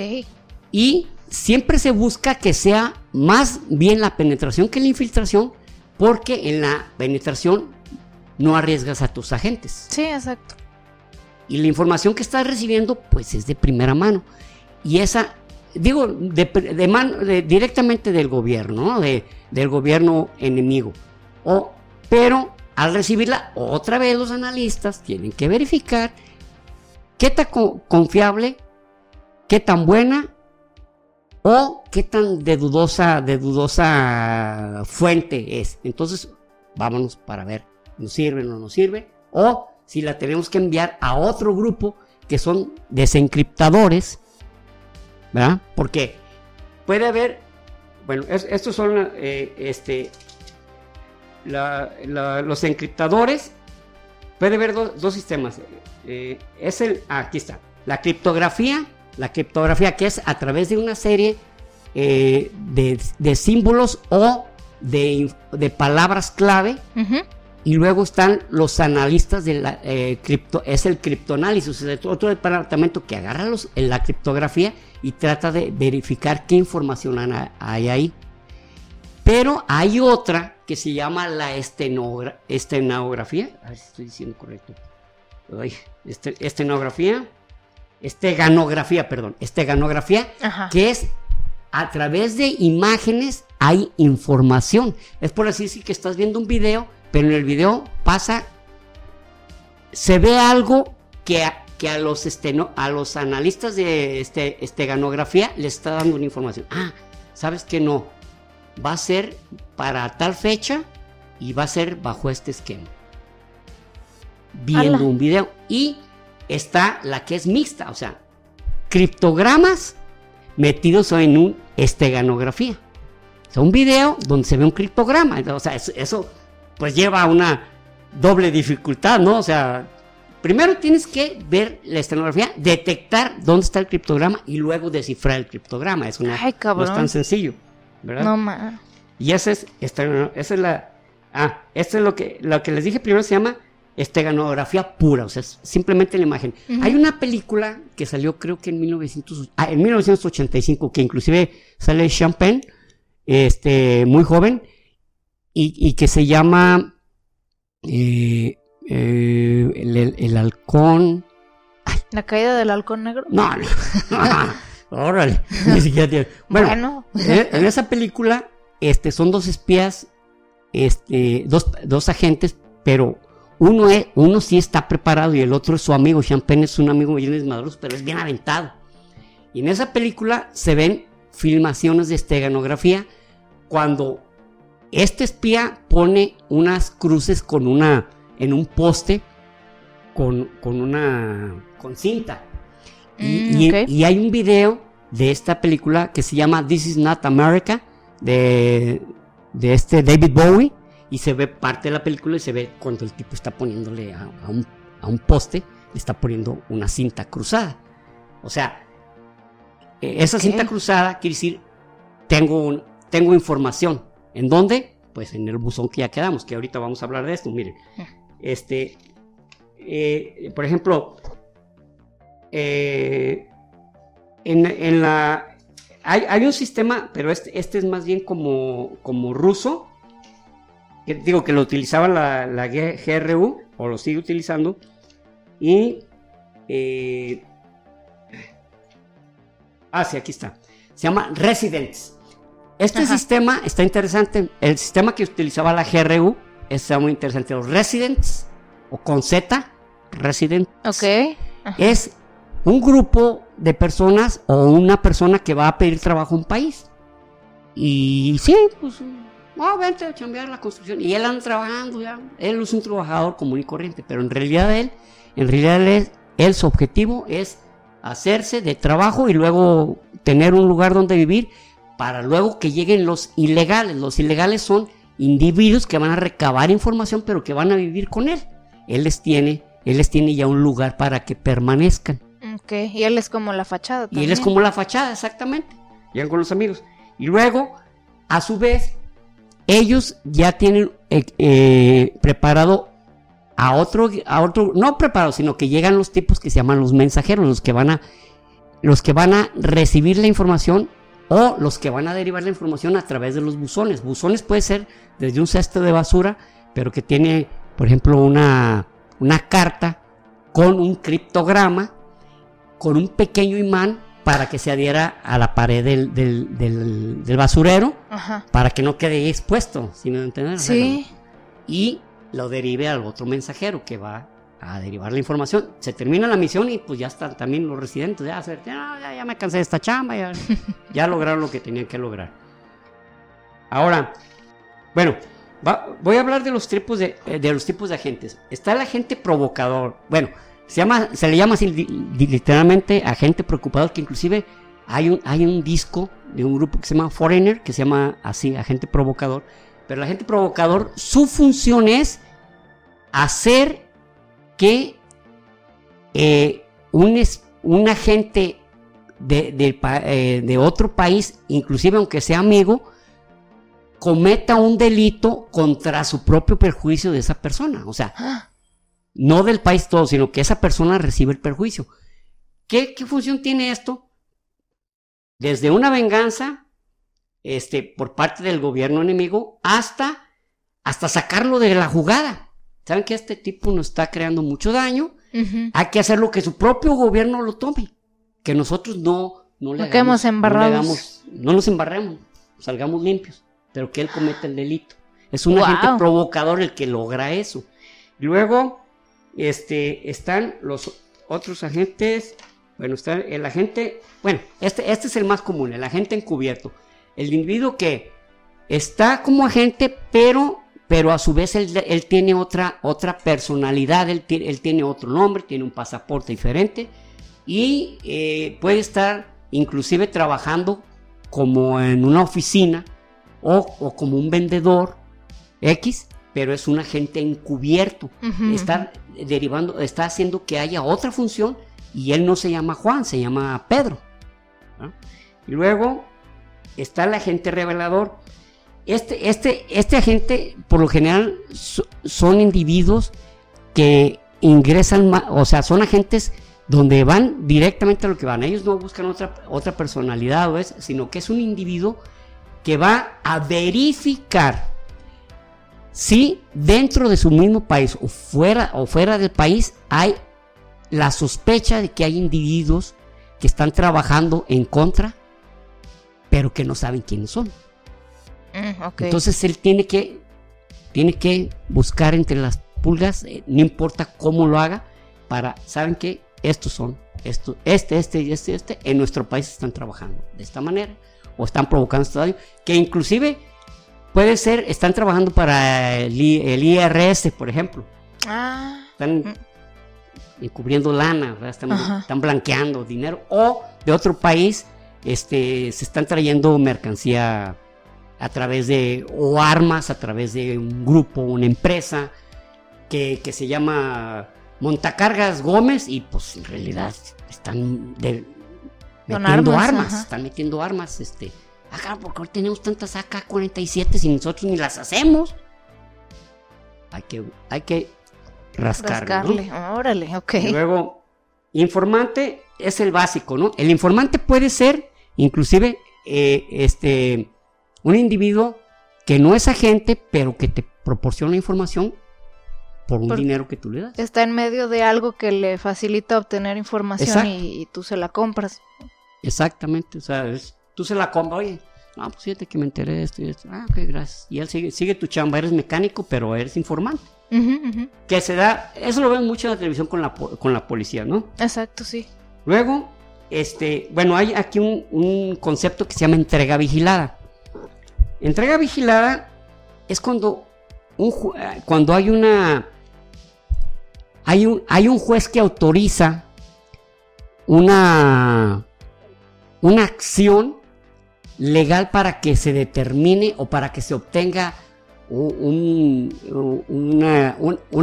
Y siempre se busca que sea más bien la penetración que la infiltración, porque en la penetración no arriesgas a tus agentes. Sí, exacto. Y la información que estás recibiendo, pues es de primera mano. Y esa, digo, de, mano, directamente del gobierno, de, del gobierno enemigo. O, pero al recibirla, otra vez los analistas tienen que verificar qué tan confiable, qué tan buena o qué tan de dudosa, de dudosa fuente es. Entonces, vámonos para ver, ¿nos sirve o no nos sirve? O si la tenemos que enviar a otro grupo que son desencriptadores, ¿verdad? Porque puede haber, bueno, estos son eh, este, los encriptadores, puede haber dos sistemas. Eh, es el, aquí está, la criptografía la criptografía que es a través de una serie eh, de, símbolos o de, palabras clave. Y luego están los analistas de la eh, cripto, es el criptoanálisis, es otro departamento que agarra los, en la criptografía y trata de verificar qué información hay ahí. Pero hay otra que se llama la estenografía. A ver si estoy diciendo correcto. Este, estenografía esteganografía, perdón, esteganografía, que es a través de imágenes hay información. Es por así decir que estás viendo un video, pero en el video pasa, se ve algo que a, que a los, esteno, a los analistas de este, esteganografía les está dando una información. Ah, ¿sabes que no? Va a ser para tal fecha y va a ser bajo este esquema. Viendo un video. Y está la que es mixta, o sea, criptogramas metidos en un esteganografía. O sea, un video donde se ve un criptograma. O sea, eso, pues lleva a una doble dificultad, ¿no? O sea, primero tienes que ver la esteganografía, detectar dónde está el criptograma y luego descifrar el criptograma. Es una, no es tan sencillo, ¿verdad? No más. Y esa es, esa es la... Ah, esto es lo que, lo que les dije primero, se llama esteganografía pura, o sea, simplemente la imagen. Hay una película que salió creo que en, 1900, ah, en 1985, que inclusive sale Champagne, este, muy joven, y, que se llama eh, eh, el, halcón... ¿La caída del halcón negro? No, no, órale, ni siquiera tiene. Bueno, eh, en, esa película este, son dos espías, este, dos, dos agentes, pero uno, es, uno sí está preparado y el otro es su amigo. Champagne es un amigo de Madros, pero es bien aventado. Y en esa película se ven filmaciones de esteganografía cuando este espía pone unas cruces con una en un poste con, una con cinta. Y, mm, y, hay un video de esta película que se llama This is Not America de, de este David Bowie y se ve parte de la película y se ve cuando el tipo está poniéndole a, un, a un, poste, le está poniendo una cinta cruzada. O sea, eh, esa cinta cruzada quiere decir, tengo, un, tengo información. ¿En dónde? Pues en el buzón que ya quedamos, que ahorita vamos a hablar de esto. Miren, este, eh, por ejemplo, eh, en, la... Hay, un sistema, pero este, este es más bien como, como ruso, que digo que lo utilizaba la, la GRU, o lo sigue utilizando, y... Eh, ah, sí, aquí está. Se llama Residents. Este sistema está interesante. El sistema que utilizaba la GRU está muy interesante. Los Residents, o con Z, Residents. Ok. Es un grupo de personas o una persona que va a pedir trabajo a un país. Y sí, pues, oh, vente a cambiar la construcción. Y él anda trabajando ya. Él es un trabajador común y corriente, pero en realidad él, en realidad él, su objetivo es hacerse de trabajo y luego tener un lugar donde vivir para luego que lleguen los ilegales. Los ilegales son individuos que van a recabar información pero que van a vivir con él. Él les tiene, él les tiene ya un lugar para que permanezcan. Ok, y él es como la fachada. También. Y él es como la fachada, exactamente. Llegan con los amigos. Y luego, a su vez, ellos ya tienen eh, eh, preparado a otro, a otro, no preparado, sino que llegan los tipos que se llaman los mensajeros, los que van a, los que van a recibir la información o los que van a derivar la información a través de los buzones. Buzones puede ser desde un cesto de basura, pero que tiene, por ejemplo, una, una carta con un criptograma, con un pequeño imán para que se adhiera a la pared del, del, basurero, para que no quede expuesto, sin entender. Sí. Y lo derive al otro mensajero que va a derivar la información. Se termina la misión y pues ya están también los residentes, ya, ya, ya me cansé de esta chamba, ya, ya lograron lo que tenían que lograr. Ahora, bueno, voy a hablar de los tipos de, eh, de los tipos de agentes. Está el agente provocador. Bueno, se, le llama así literalmente agente preocupador, que inclusive hay un, hay un disco de un grupo que se llama Foreigner, que se llama así, agente provocador. Pero el agente provocador, su función es hacer que eh, un, un, agente de, eh, de, otro país, inclusive aunque sea amigo, cometa un delito contra su propio perjuicio de esa persona. O sea, ¡Ah! No del país todo, sino que esa persona recibe el perjuicio. ¿Qué, función tiene esto? Desde una venganza este, por parte del gobierno enemigo hasta, hasta sacarlo de la jugada. Saben que este tipo nos está creando mucho daño. Hay que hacer lo que su propio gobierno lo tome. Que nosotros no, no le hagamos, no, nos embarremos, salgamos limpios, pero que él cometa el delito. Es un agente provocador el que logra eso. Luego, este, están los otros agentes. Bueno, está el agente. Bueno, este, este es el más común, el agente encubierto. El individuo que está como agente, pero, pero a su vez él, tiene otra, otra personalidad, él, él, tiene otro nombre, tiene un pasaporte diferente y eh, puede estar inclusive trabajando como en una oficina o, o como un vendedor X pero es un agente encubierto. Está derivando, está haciendo que haya otra función y él no se llama Juan, se llama Pedro. Y luego está el agente revelador. Este, este, este agente, por lo general, son individuos que ingresan, o sea, son agentes donde van directamente a lo que van. Ellos no buscan otra, otra personalidad, o es, sino que es un individuo que va a verificar si dentro de su mismo país o fuera, o fuera del país hay la sospecha de que hay individuos que están trabajando en contra, pero que no saben quiénes son. Mm, Entonces él tiene que, tiene que buscar entre las pulgas, eh, no importa cómo lo haga, para, ¿saben qué? Estos son, esto, este, este y este, este, en nuestro país están trabajando de esta manera, o están provocando este daño, que inclusive Puede ser, están trabajando para el, IRS, por ejemplo. Ah. Están mm. encubriendo lana, están, blanqueando dinero. O de otro país, este, se están trayendo mercancía a través de, o armas a través de un grupo, una empresa que, se llama Montacargas Gómez y pues en realidad están metiendo armas, armas, están metiendo armas, este, acá porque hoy tenemos tantas AK-47 y nosotros ni las hacemos. Hay que, hay que rascarle, ¿no? Rascarle. Órale, ok. Y luego, informante es el básico, ¿no? El informante puede ser, inclusive, eh, este, un individuo que no es agente, pero que te proporciona información por un Por- dinero que tú le das. Está en medio de algo que le facilita obtener información y, y tú se la compras. Exactamente, o sea, es- tú se la compras, oye, no, pues fíjate que me enteré de esto y esto. Ah, ok, gracias. Y él sigue, sigue tu chamba, eres mecánico, pero eres informante. Que se da, eso lo ven mucho en la televisión con la, con la policía, ¿no? Exacto, sí. Luego, este, bueno, hay aquí un, un concepto que se llama entrega vigilada. Entrega vigilada es cuando, un eh, cuando hay una... Hay un, hay un juez que autoriza una, una acción legal para que se determine o para que se obtenga una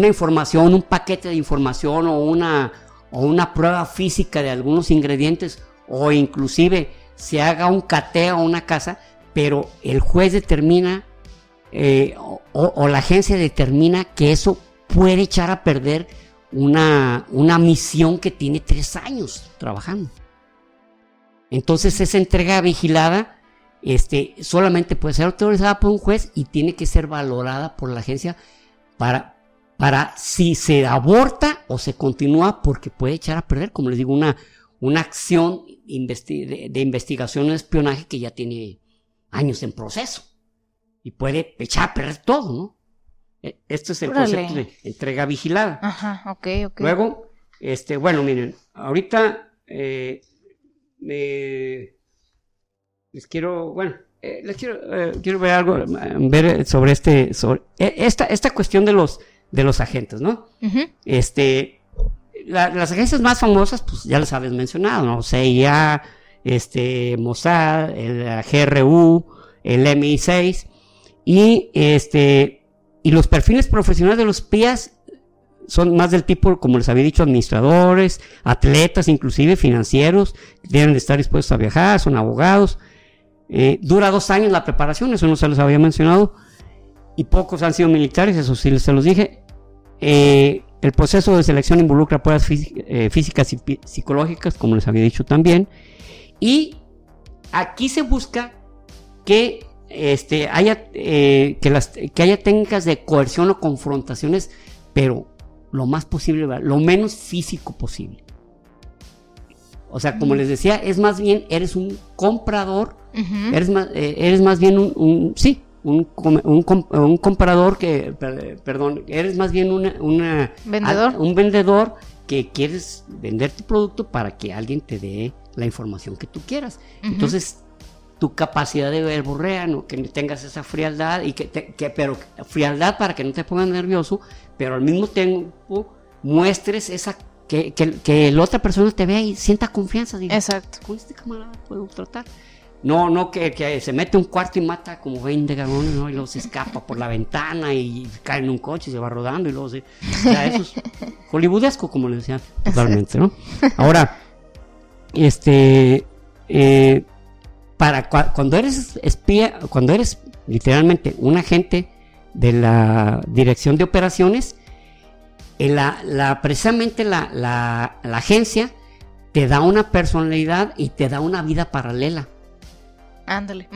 información, un paquete de información o una, o una prueba física de algunos ingredientes o inclusive se haga un cateo a una casa, pero el juez determina eh, o, o la agencia determina que eso puede echar a perder una, una misión que tiene tres años trabajando. Entonces esa entrega vigilada este, solamente puede ser autorizada por un juez y tiene que ser valorada por la agencia para, para si se aborta o se continúa porque puede echar a perder, como les digo, una, una acción investi- de, de investigación o espionaje que ya tiene años en proceso y puede echar a perder todo, ¿no? Este es el Órale. concepto de entrega vigilada. Ajá, ok, ok. Luego, este, bueno, miren, ahorita eh, me- les quiero, bueno, eh, les quiero, eh, quiero ver algo, eh, ver sobre este, sobre eh, esta, esta cuestión de los, de los agentes, ¿no? Este, la- las agencias más famosas, pues ya las habéis mencionado, ¿no? CIA, este, Mossad, el GRU, el MI6, y este, y los perfiles profesionales de los espías son más del tipo, como les había dicho, administradores, atletas, inclusive financieros, deben de estar dispuestos a viajar, son abogados. Eh, dura dos años la preparación, eso no se les había mencionado, y pocos han sido militares, eso sí se los dije. Eh, el proceso de selección involucra pruebas eh, físicas y psicológicas, como les había dicho también. Y aquí se busca que este, haya, que, las, que haya técnicas de coerción o confrontaciones, pero lo más posible, lo menos físico posible. O sea, como les decía, es más bien, eres un comprador. Eres más, eh, eres más bien un, un- sí, un, un, com- un comprador que, per- perdón, eres más bien una, una- Vendedor. un vendedor que quieres vender tu producto para que alguien te dé la información que tú quieras. Entonces, tu capacidad de verborrea, ¿no? que tengas esa frialdad y que, te- que pero frialdad para que no te pongas nervioso, pero al mismo tiempo muestres esa que, que, que la otra persona te vea y sienta confianza. diga, Exacto. con este camarada puedo tratar. No, no, que, que se mete un cuarto y mata como 20 garones, ¿no? Y luego se escapa por la ventana y cae en un coche y se va rodando y luego se... O sea, eso es hollywoodesco, como le decían, totalmente, ¿no? Ahora, este... eh, para cua- cuando eres espía, cuando eres literalmente un agente de la dirección de operaciones, la, la- precisamente la, la- la agencia te da una personalidad y te da una vida paralela. Ándale.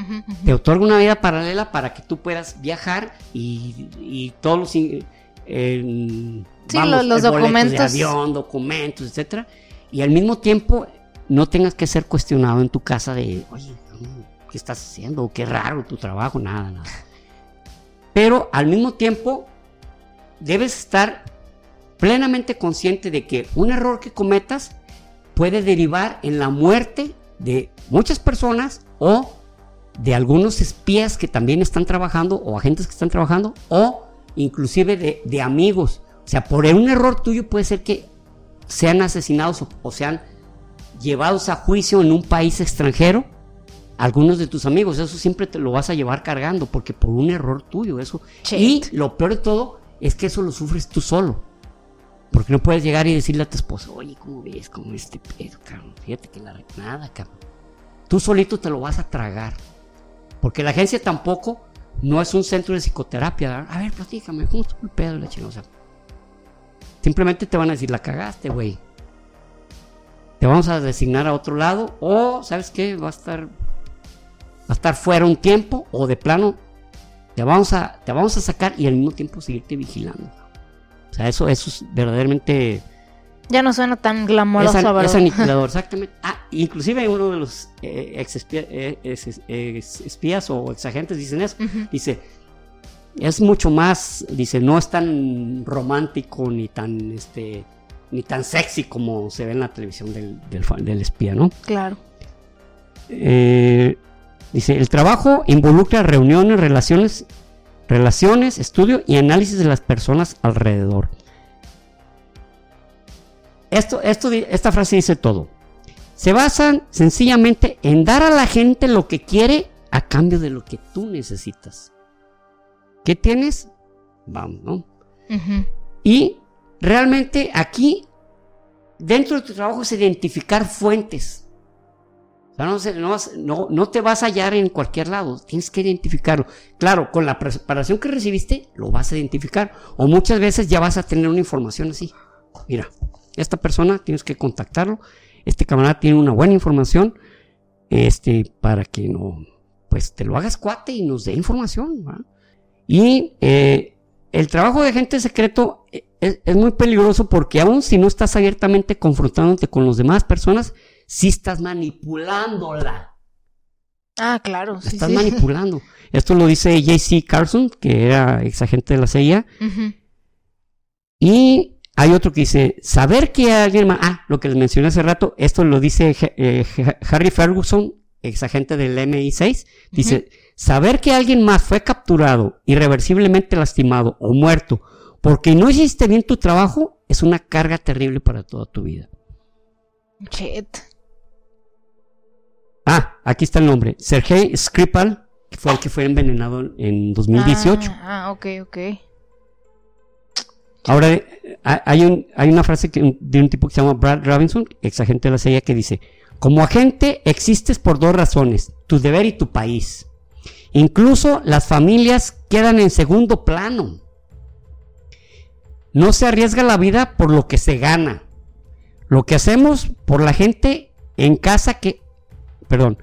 Te otorga una vida paralela para que tú puedas viajar y, y todos los... eh, Sí, lo- los el boleto documentos. De avión, documentos, etcétera. Y al mismo tiempo no tengas que ser cuestionado en tu casa de, oye, ¿qué estás haciendo? Qué raro tu trabajo, nada, nada. Pero al mismo tiempo debes estar plenamente consciente de que un error que cometas puede derivar en la muerte de muchas personas o de algunos espías que también están trabajando o agentes que están trabajando o inclusive de, de amigos. O sea, por un error tuyo puede ser que sean asesinados o, o sean llevados a juicio en un país extranjero algunos de tus amigos. Eso siempre te lo vas a llevar cargando porque por un error tuyo. Eso. Shit. Y lo peor de todo es que eso lo sufres tú solo. Porque no puedes llegar y decirle a tu esposa, oye, ¿cómo ves? ¿Cómo ves este pedo, cabrón? Fíjate que la... Nada, cabrón. Tú solito te lo vas a tragar. Porque la agencia tampoco no es un centro de psicoterapia. A ver, platícame, ¿cómo estuvo el pedo la sea, simplemente te van a decir, la cagaste, güey. Te vamos a designar a otro lado. O, ¿sabes qué? Va a estar. Va a estar fuera un tiempo. O de plano. Te vamos a, te vamos a sacar y al mismo tiempo seguirte vigilando. O sea, eso, eso es verdaderamente. Ya no suena tan glamoroso, Es, an- ¿verdad? es aniquilador, exactamente. Ah, inclusive uno de los eh, ex espía- eh, ex- ex- espías o exagentes dicen eso. Dice, es mucho más, dice, no es tan romántico ni tan, este, ni tan sexy como se ve en la televisión del, del espía, ¿no? Claro. Eh, dice, el trabajo involucra reuniones, relaciones, relaciones, estudio y análisis de las personas alrededor. Esto, esto, esta frase dice todo. Se basan sencillamente en dar a la gente lo que quiere a cambio de lo que tú necesitas. ¿Qué tienes? Vamos, ¿no? Y realmente aquí, dentro de tu trabajo, es identificar fuentes. No, no no- te vas a hallar en cualquier lado, tienes que identificarlo. Claro, con la preparación que recibiste, lo vas a identificar. O muchas veces ya vas a tener una información así. Mira, esta persona tienes que contactarlo. Este camarada tiene una buena información. Este, para que no, pues te lo hagas cuate y nos dé información. Y eh, el trabajo de agente secreto eh, es, es muy peligroso porque aun si no estás abiertamente confrontándote con las demás personas, sí estás manipulándola. Ah, claro. Sí, estás sí. manipulando. Esto lo dice J.C. Carson, que era ex agente de la CIA. Y hay otro que dice, saber que alguien más... Ah, lo que les mencioné hace rato, esto lo dice eh, Harry Ferguson, ex agente del MI6. Dice, saber que alguien más fue capturado, irreversiblemente lastimado o muerto porque no hiciste bien tu trabajo es una carga terrible para toda tu vida. Shit. Ah, aquí está el nombre. Sergei Skripal, que fue el que fue envenenado en 2018. Ah, ah, ok, ok. Ahora, eh, hay, un- hay una frase que- de un tipo que se llama Brad Robinson, ex agente de la CIA, que dice, como agente existes por dos razones, tu deber y tu país. Incluso las familias quedan en segundo plano. No se arriesga la vida por lo que se gana. Lo que hacemos por la gente en casa que... Perdón.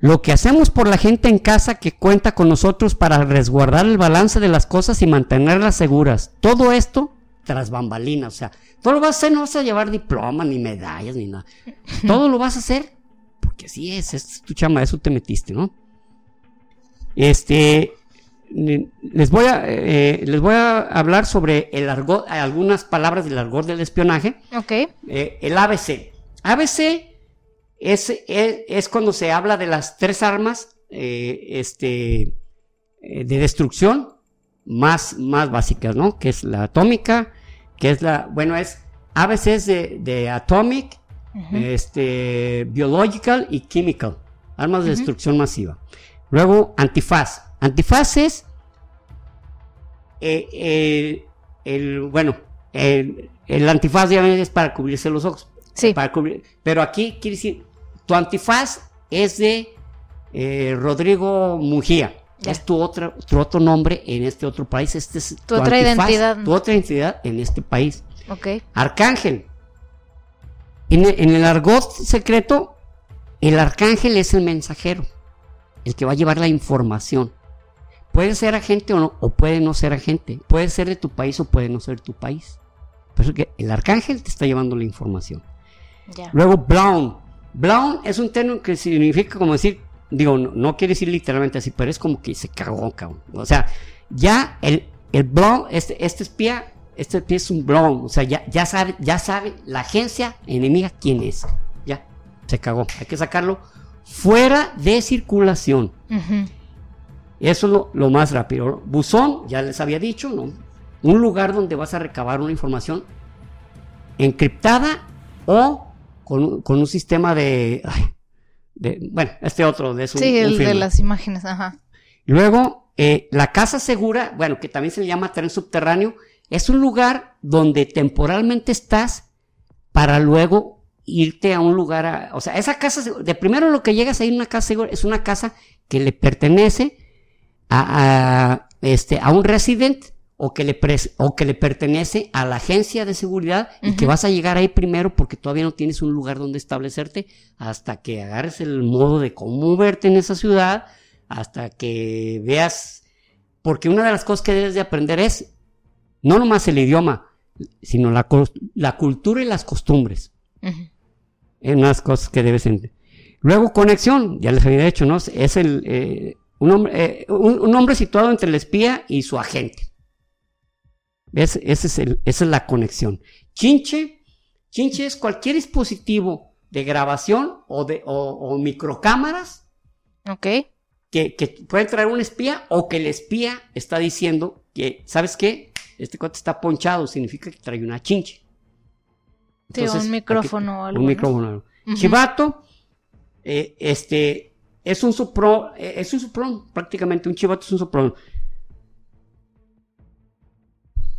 Lo que hacemos por la gente en casa que cuenta con nosotros para resguardar el balance de las cosas y mantenerlas seguras. Todo esto tras bambalinas. O sea, todo lo vas a hacer, no vas a llevar diploma, ni medallas, ni nada. Todo lo vas a hacer porque así es, es tu chamba, eso te metiste, ¿no? Este, les voy a, eh, les voy a hablar sobre el argot, algunas palabras del argot del espionaje. Ok. Eh, el ABC. ABC es, es, es cuando se habla de las tres armas eh, este, eh, de destrucción más, más básicas, ¿no? Que es la atómica, que es la, bueno, es ABC es de, de atomic, este, biological y chemical, armas de destrucción masiva. Luego, antifaz. Antifaz es, eh, el, bueno, el, el antifaz ya es para cubrirse los ojos. Sí. Para cubrir, pero aquí quiere decir, tu antifaz es de eh, Rodrigo Mujía. Ya. Es tu, otra, tu otro nombre en este otro país. Este es Tu otra identidad. Tu otra identidad en este país. Ok. Arcángel. En el, en el argot secreto, el arcángel es el mensajero, el que va a llevar la información. Puede ser agente o no, o puede no ser agente. Puede ser de tu país o puede no ser de tu país. Por eso que el arcángel te está llevando la información. Ya. Luego, Brown. Brown es un término que significa como decir, digo, no, no quiere decir literalmente así, pero es como que se cagó, cabrón. O sea, ya el, el Brown, este, este espía, este espía es un Brown. O sea, ya, ya sabe, ya sabe la agencia enemiga quién es. Ya, se cagó. Hay que sacarlo fuera de circulación. Eso es lo, lo más rápido. Buzón, ya les había dicho, ¿no? Un lugar donde vas a recabar una información encriptada o con, un- con un sistema de, ay, de- Bueno, este otro, de su. Sí, el de las imágenes, ajá. Luego, eh, la casa segura, bueno, que también se le llama tren subterráneo, es un lugar donde temporalmente estás para luego irte a un lugar, a, o sea, esa casa, de primero lo que llegas ahí en una casa es una casa que le pertenece a, este, a un residente o que, le o que le pertenece a la agencia de seguridad y que vas a llegar ahí primero porque todavía no tienes un lugar donde establecerte hasta que agarres el modo de cómo verte en esa ciudad, hasta que veas, porque una de las cosas que debes de aprender es no nomás el idioma, sino la, la cultura y las costumbres. Es una de las cosas que debes entender. Luego conexión, ya les había dicho, ¿no? Es el, eh, un, hombre, eh, un hombre situado entre el espía y su agente. Es, ese es el, esa es la conexión. Chinche, chinche es cualquier dispositivo de grabación o de o, microcámaras. Ok. Que, que, puede traer un espía o que el espía está diciendo que, ¿sabes qué? Este cuate está ponchado, significa que trae una chinche. sí, un micrófono o algo. Un micrófono. Chivato, eh, este, es un soprón, eh, es un soprón, prácticamente un chivato es un soprón.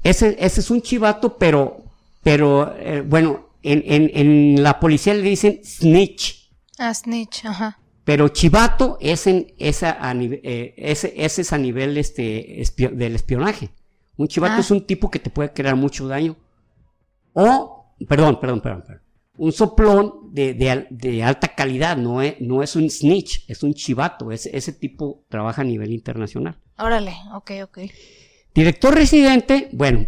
Ese, ese es un chivato, pero, pero eh, bueno, en, en, en, la policía le dicen snitch. Ah, snitch, ajá. Pero chivato es, en, esa, a eh, ese, ese, es a nivel este, del espionaje. Un chivato ah. es un tipo que te puede crear mucho daño. O, perdón, perdón, perdón, perdón. Un soplón de, de, de alta calidad, no es, no es un snitch, es un chivato. Ese, ese tipo trabaja a nivel internacional. Órale, ok, ok. Director residente, bueno,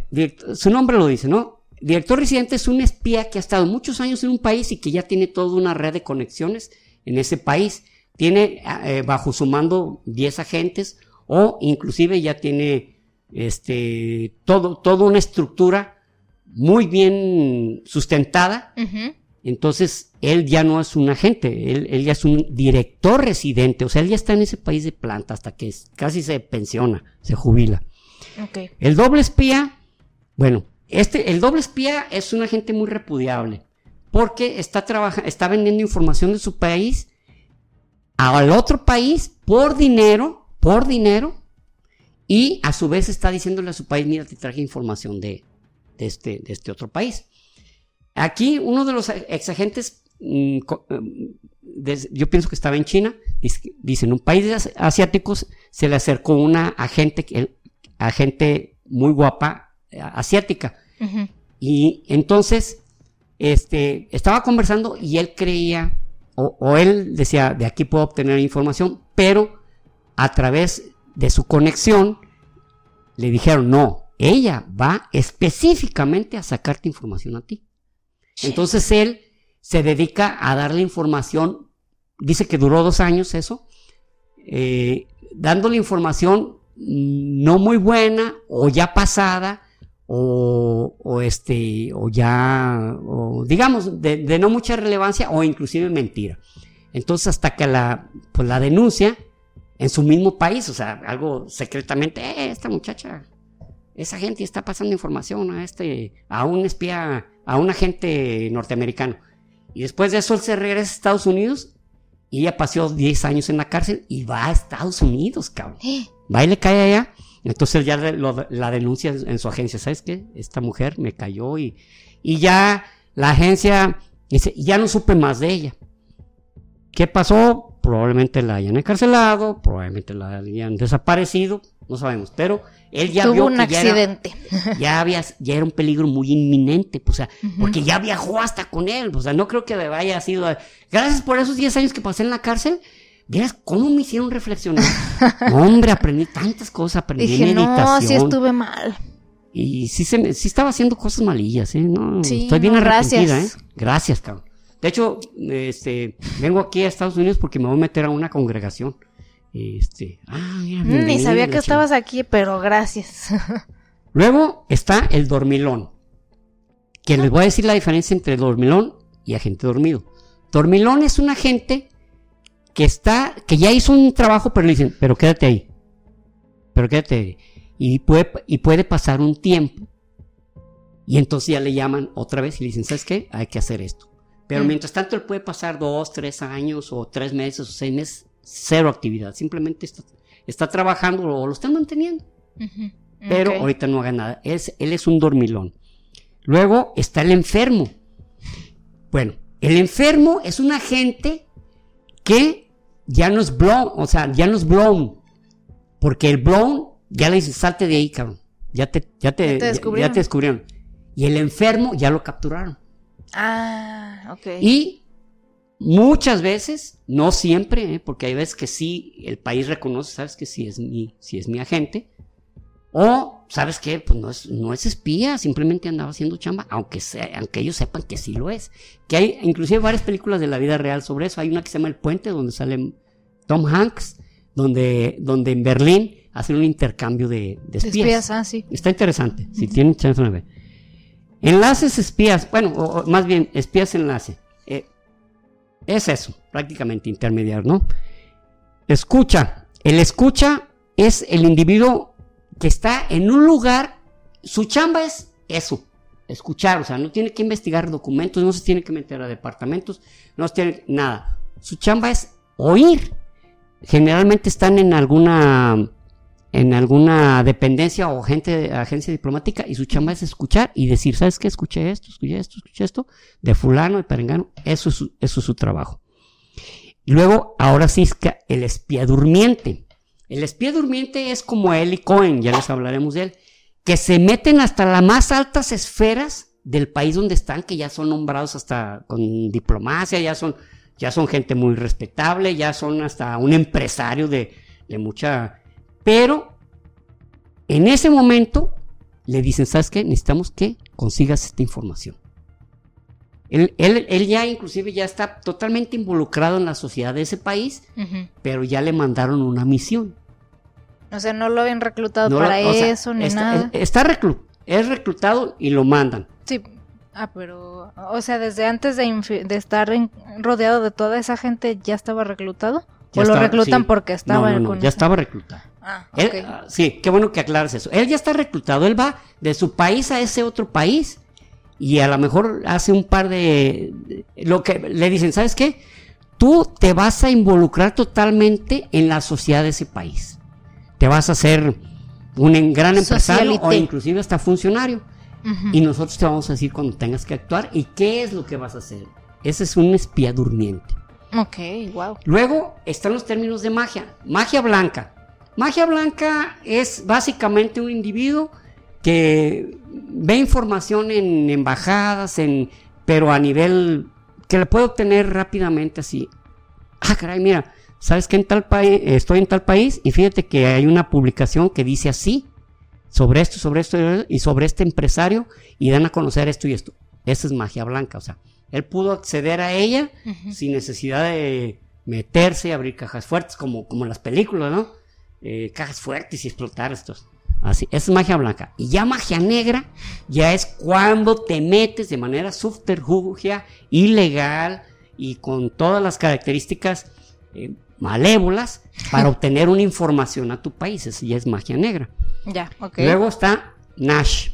su nombre lo dice, ¿no? Director residente es un espía que ha estado muchos años en un país y que ya tiene toda una red de conexiones en ese país. Tiene eh, bajo su mando 10 agentes o inclusive ya tiene este, todo, toda una estructura muy bien sustentada. Entonces, él ya no es un agente, él, él, ya es un director residente, o sea, él ya está en ese país de planta hasta que casi se pensiona, se jubila. El doble espía, bueno, este, el doble espía es un agente muy repudiable porque está, está vendiendo información de su país al otro país por dinero, por dinero, y a su vez está diciéndole a su país, mira, te traje información de, de, este, de este otro país. Aquí uno de los ex agentes, mm, mm, yo pienso que estaba en China, dice, en un país asiático se le acercó una agente, a gente muy guapa eh, asiática. Y entonces, este, estaba conversando y él creía, o, él decía, de aquí puedo obtener información, pero a través de su conexión, le dijeron, no, ella va específicamente a sacarte información a ti. Entonces él se dedica a darle información, dice que duró dos años eso, eh, dándole información no muy buena o ya pasada o, este o ya o digamos de, no mucha relevancia o inclusive mentira entonces hasta que la pues la denuncia en su mismo país o sea algo secretamente eh, esta muchacha esa gente está pasando información a este a un espía a un agente norteamericano y después de eso él se regresa a Estados Unidos y ella pasó 10 años en la cárcel y va a Estados Unidos, cabrón. ¿Eh? Va y le cae allá. Entonces ya la denuncia en su agencia. ¿Sabes qué? Esta mujer me cayó y, y ya la agencia dice, ya no supe más de ella. ¿Qué pasó? Probablemente la hayan encarcelado, probablemente la hayan desaparecido, no sabemos, pero él ya Tuvo vio un accidente. Ya era, ya, era un peligro muy inminente, pues, o sea, porque ya viajó hasta con él, o sea, no creo que haya sido... Gracias por esos 10 años que pasé en la cárcel, Vieras cómo me hicieron reflexionar. Hombre, aprendí tantas cosas, aprendí Dije, no, sí estuve mal. Y sí, se, sí estaba haciendo cosas malillas, ¿eh? No, estoy bien arrepentida, gracias. ¿eh? Gracias, cabrón. De hecho, este, vengo aquí a Estados Unidos porque me voy a meter a una congregación. Este, ah, mm, Ni sabía que estabas aquí, pero gracias. Luego está el dormilón. Que les voy a decir la diferencia entre dormilón y agente dormido. Dormilón es un agente que está, que ya hizo un trabajo, pero le dicen, pero quédate ahí. Pero quédate ahí. Y puede, y puede pasar un tiempo. Y entonces ya le llaman otra vez y le dicen, ¿sabes qué? Hay que hacer esto. Pero mm. mientras tanto, él puede pasar dos, tres años o tres meses o seis meses cero actividad, simplemente está, está trabajando o lo están manteniendo. pero ahorita no haga nada. Es, él es un dormilón. Luego está el enfermo. Bueno, el enfermo es un agente que ya no es blown, o sea, ya no es blown. Porque el blown ya le dice, salte de ahí, cabrón. Ya te, ya te, Ya te ya- descubrieron. ya te descubrieron. Y el enfermo ya lo capturaron. Ah, ok. Y muchas veces, no siempre, ¿eh? porque hay veces que sí, el país reconoce, sabes que sí es mi, sí es mi agente. O, ¿sabes qué? Pues no es, no es espía, simplemente andaba haciendo chamba, aunque, sea, aunque ellos sepan que sí lo es. Que hay inclusive varias películas de la vida real sobre eso. Hay una que se llama El Puente, donde sale Tom Hanks, donde, donde en Berlín hacen un intercambio de, de De espías. espías, ah, sí. Está interesante, si tienen chance de ver. Enlaces espías, bueno, o, o más bien espías enlace. Eh, es eso, prácticamente intermediario, ¿no? Escucha. El escucha es el individuo que está en un lugar, su chamba es eso, escuchar, o sea, no tiene que investigar documentos, no se tiene que meter a departamentos, no se tiene nada. Su chamba es oír. Generalmente están en alguna en alguna dependencia o gente, agencia diplomática y su chamba es escuchar y decir, ¿sabes qué? Escuché esto, escuché esto, escuché esto, de fulano, de perengano, eso es su, eso es su trabajo. Luego, ahora sí, el espía durmiente. El espía durmiente es como Eli Cohen, ya les hablaremos de él, que se meten hasta las más altas esferas del país donde están, que ya son nombrados hasta con diplomacia, ya son, ya son gente muy respetable, ya son hasta un empresario de, de mucha... Pero en ese momento le dicen, ¿sabes qué? Necesitamos que consigas esta información. Él, él- él ya inclusive ya está totalmente involucrado en la sociedad de ese país, pero ya le mandaron una misión. O sea, no lo habían reclutado No para lo- o sea, eso ni está, nada. es- está reclu- es reclutado y lo mandan. Sí. Ah, pero, o sea, desde antes de, estar en- rodeado de toda esa gente, ¿ya estaba reclutado? Ya ¿O lo reclutan sí. porque estaba No, no, con ya estaba reclutado. Ah, Él- ok. ah, sí, qué bueno que aclaras eso. Él ya está reclutado, él va de su país a ese otro país y a lo mejor hace un par de... de- lo que le dicen, ¿sabes qué? Tú te vas a involucrar totalmente en la sociedad de ese país. Te vas a hacer un gran empresario o Socialité. inclusive hasta funcionario. Ujú. Y nosotros te vamos a decir cuando tengas que actuar y qué es lo que vas a hacer. Ese es un espía durmiente. Ok, wow. Luego están los términos de magia. Magia blanca. Magia blanca es básicamente un individuo que ve información en embajadas, en, pero a nivel que le puede obtener rápidamente así. Ah, caray, mira, ¿sabes que en tal país estoy en tal país y fíjate que hay una publicación que dice así sobre esto, sobre esto y sobre este empresario y dan a conocer esto y esto. Esa es magia blanca, o sea, él pudo acceder a ella sin necesidad de meterse y abrir cajas fuertes, como, como en las películas, ¿no? Eh, cajas fuertes y explotar estos. Así, esa es magia blanca. Y ya magia negra, ya es cuando te metes de manera subterfugia, ilegal y con todas las características eh, malévolas para obtener una información a tu país. Esa ya es magia negra. Ya. Luego está Nash.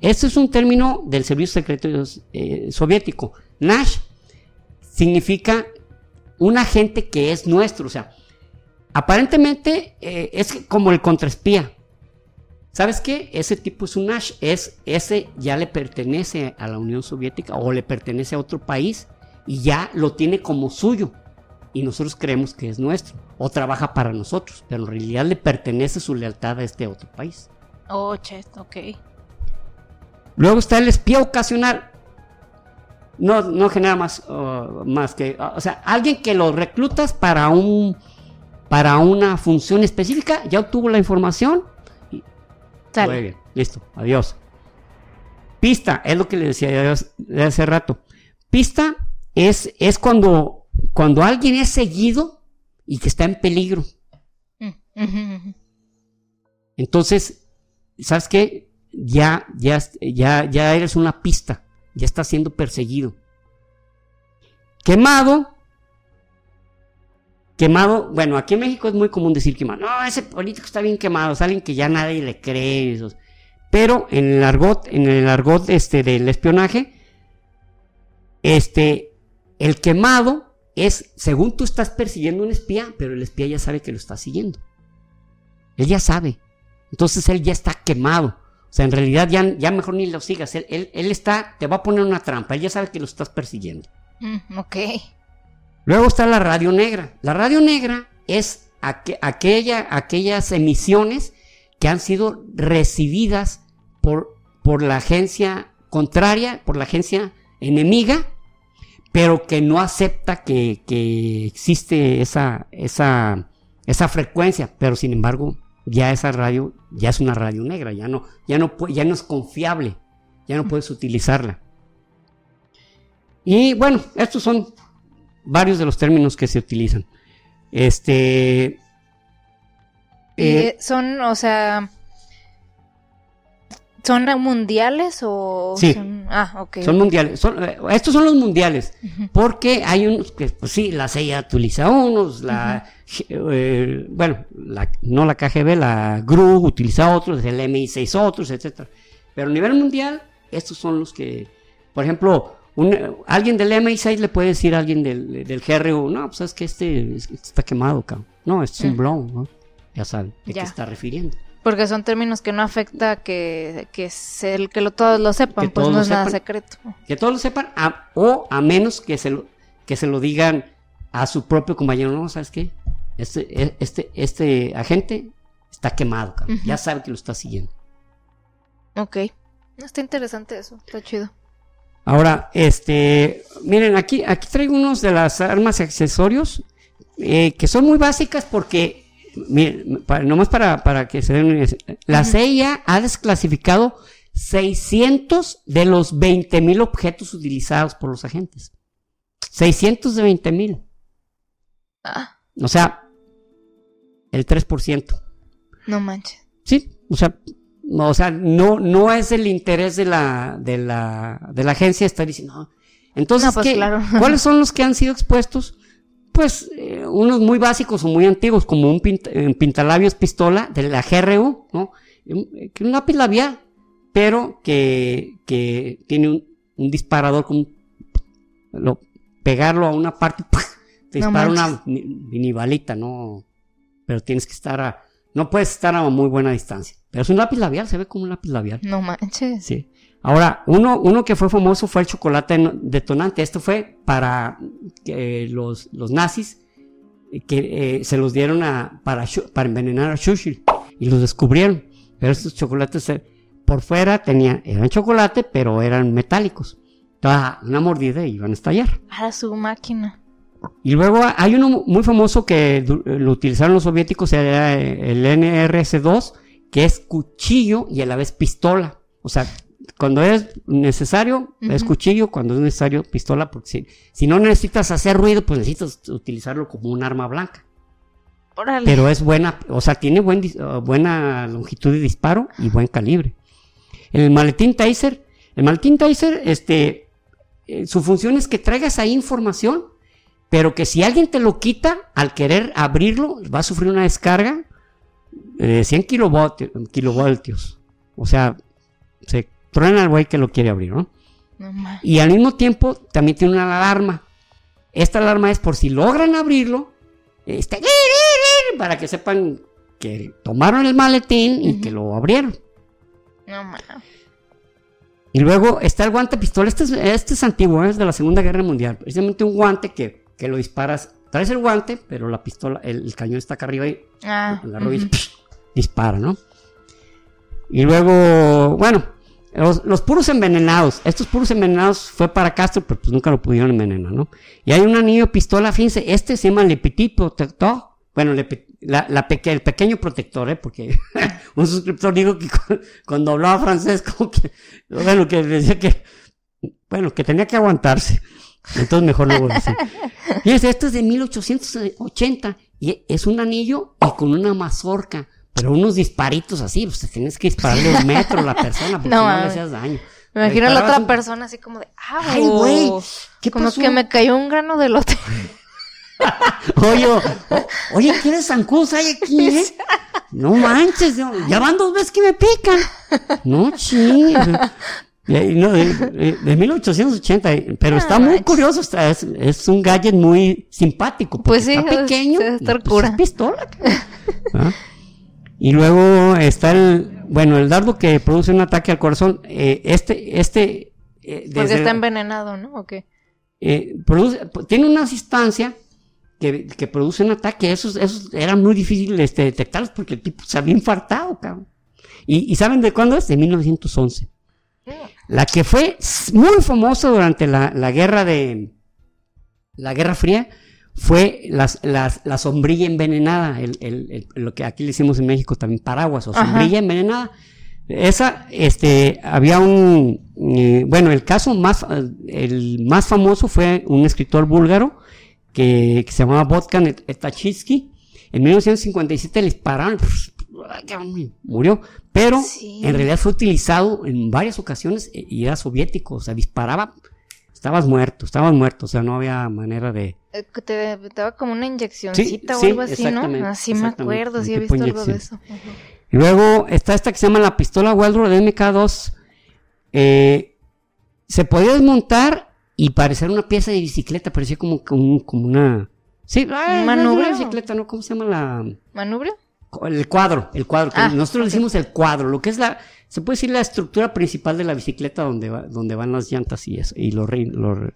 Este es un término del Servicio Secreto eh, Soviético. Nash significa un agente que es nuestro. O sea, aparentemente eh, es como el contraespía. ¿Sabes qué? Ese tipo es un Nash. Es, ese ya le pertenece a la Unión Soviética o le pertenece a otro país y ya lo tiene como suyo. Y nosotros creemos que es nuestro. O trabaja para nosotros. Pero en realidad le pertenece su lealtad a este otro país. Oh, chet, ok. Luego está el espía ocasional. No, no genera más, uh, más que, uh, o sea, alguien que lo reclutas para un, para una función específica, ya obtuvo la información. y-. Muy bien, listo, adiós. Pista, es lo que le decía yo hace rato. Pista es, es cuando, cuando alguien es seguido y que está en peligro. Mm. Entonces, ¿sabes qué? Ya, ya, ya, ya eres una pista. Ya estás siendo perseguido. Quemado. Quemado, bueno, aquí en México es muy común decir quemado. No, ese político está bien quemado, es alguien que ya nadie le cree. eso. Pero en el argot, en el argot este, del espionaje, este, el quemado es, según tú estás persiguiendo un espía, pero el espía ya sabe que lo está siguiendo. Él ya sabe. Entonces él ya está quemado. O sea, en realidad ya, ya mejor ni lo sigas. Él, él, él está, te va a poner una trampa. Él ya sabe que lo estás persiguiendo. Mm, ok. Luego está la radio negra. La radio negra es aqu- aquella, aquellas emisiones que han sido recibidas por, por la agencia contraria, por la agencia enemiga, pero que no acepta que, que existe esa, esa, esa frecuencia, pero sin embargo ya esa radio ya es una radio negra, ya no, ya no, ya no es confiable, ya no puedes utilizarla. Y bueno, estos son varios de los términos que se utilizan. Este. Eh, son, o sea, ¿son mundiales o Sí. son- Ah, ok. Son mundiales. son- eh, estos son los mundiales. Porque hay unos que, pues sí, la CIA utiliza unos, la, eh, bueno, la- no la KGB, la GRU utiliza otros, el MI6 otros, etcétera. Pero a nivel mundial, estos son los que, por ejemplo, un- alguien del MI6 le puede decir a alguien del, del GRU, no, pues es que este, este está quemado, cabrón. No, este es un blow, ¿no? Ya saben de Ya. qué está refiriendo. Porque son términos que no afecta que, que, se- que lo, todos lo sepan, Que pues no es nada sepan. secreto. Que todos lo sepan, a- o a menos que se lo, que se lo digan a su propio compañero, no, ¿sabes qué? Este, e- este, este agente está quemado, cabrón. Ya sabe que lo está siguiendo. Ok. Está interesante eso, está chido. Ahora, este, miren, aquí, aquí traigo unos de las armas y accesorios eh, que son muy básicas porque, miren, para- nomás para, para que se den la. CIA ha desclasificado 600 de los 20 mil objetos utilizados por los agentes. 600 de 20 mil. Ah, O sea, el 3%. no manches. Sí, o sea, no, o sea, no, no es el interés de la, de la, de la agencia estar diciendo. "No". Entonces, No, pues, ¿qué- claro. ¿cuáles son los que han sido expuestos? Pues eh, unos muy básicos o muy antiguos, como un pint- eh, pintalabios pistola de la GRU, ¿no? Un, eh, un lápiz labial, pero que, que tiene un, un disparador con lo, pegarlo a una parte, ¡pah! te No dispara una manches. mi- mini balita, ¿no? Pero tienes que estar a, no puedes estar a muy buena distancia. Pero es un lápiz labial, se ve como un lápiz labial. No manches. Sí. Ahora, uno, uno que fue famoso fue el chocolate detonante. Esto fue para eh, los, los nazis eh, que eh, se los dieron a, para, envenenar a Churchill y los descubrieron. Pero estos chocolates por fuera tenían, eran chocolate, pero eran metálicos. Entonces, una mordida y iban a estallar. Para su máquina. Y luego hay uno muy famoso que lo utilizaron los soviéticos, era el NRS-2, que es cuchillo y a la vez pistola. O sea, cuando es necesario, es cuchillo, cuando es necesario, pistola, porque si, si no necesitas hacer ruido, pues necesitas utilizarlo como un arma blanca. Pero es buena, o sea, tiene buen, uh, buena longitud de disparo y buen calibre. El maletín Taser, el maletín Taser, este, eh, su función es que traigas ahí información, pero que si alguien te lo quita, al querer abrirlo, va a sufrir una descarga de 100 kilovoltios. kilovoltios. O sea, se truena al güey que lo quiere abrir, ¿no? Y al mismo tiempo también tiene una alarma. Esta alarma es por si logran abrirlo, este, para que sepan que tomaron el maletín y que lo abrieron. No. Y luego está el guante pistola. Este es, este es antiguo, es de la Segunda Guerra Mundial. Precisamente un guante que, que lo disparas. Traes el guante, pero la pistola, el, el cañón está acá arriba y Ah, la rodilla dispara, ¿no? Y luego, bueno, los, los puros envenenados. Estos puros envenenados fue para Castro, pero pues nunca lo pudieron envenenar, ¿no? Y hay un anillo pistola, fíjense, este se llama Le Petit Protector. Bueno, la, el pequeño protector, ¿eh? Porque un suscriptor dijo que cu- cuando hablaba francés, como que, bueno, que decía que, bueno, que tenía que aguantarse. Entonces mejor no voy a decir. Fíjense, esto es de 1880 y es un anillo y con una mazorca, pero unos disparitos así, pues te tienes que dispararle un metro a la persona porque No, no, le hacías daño. Me imagino a la otra un- persona así como de, ¡ah, Ay, güey, ¿qué Como pasó? que me cayó un grano de lote. Oye, o- oye, ¿quieres zancudos hay aquí, eh? No manches, ya van dos veces que me pican. No, chingues. Y ahí, no, de, de- de 1880, eh, pero Ah, está muy manches. curioso, está, es, es un gadget muy simpático. Pues sí, está es- pequeño. y, pues, cura. es pistola. ¿Ah? Y luego está el, bueno, el dardo que produce un ataque al corazón. eh, este, este, eh, Porque está envenenado, ¿no? ¿O qué? eh, produce- tiene una sustancia que, que produce un ataque. Esos, esos eran muy difíciles este, detectarlos porque el tipo se había infartado, cabrón. ¿Y, y saben de cuándo es? De 1911. La que fue muy famosa durante la, la guerra de la Guerra Fría fue las- las- la sombrilla envenenada, el- el- el- lo que aquí le hicimos en México también paraguas o Ajá. sombrilla envenenada. Esa, este, había un, eh, bueno, el caso más, el más famoso fue un escritor búlgaro que, que se llamaba Vodkan Etachitsky. En 1957 le dispararon, murió, pero Sí. en realidad fue utilizado en varias ocasiones eh, y era soviético, o sea, disparaba, estabas muerto, estabas muerto, o sea, no había manera de... Eh, Te, daba como una inyeccioncita o sí, algo así, ¿no? Así me acuerdo, sí he visto algo de eso. Y luego está esta que se llama la pistola Waldorf de MK2. Eh, se podía desmontar y parecer una pieza de bicicleta, parecía como, como, como una... Sí, ah, ¿Un no es manubrio? una bicicleta, ¿no? ¿Cómo se llama la...? ¿Manubrio? El cuadro, el cuadro. que Ah, nosotros le ok. decimos el cuadro, lo que es la... Se puede decir la estructura principal de la bicicleta donde, va- donde van las llantas y eso, y los... raro.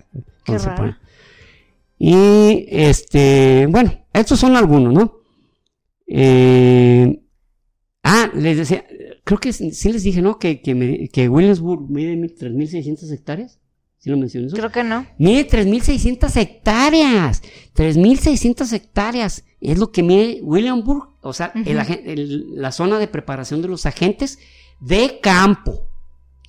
ponen. Y este, bueno, estos son algunos, ¿no? Eh, ah, les decía, creo que sí les dije, ¿no? Que, que, me- que Williamsburg mide mil- 3.600 hectáreas. ¿Sí lo mencioné eso? Creo que no. Mide 3.600 hectáreas. 3.600 hectáreas. Es lo que mide Williamsburg. O sea, el- la zona de preparación de los agentes de campo.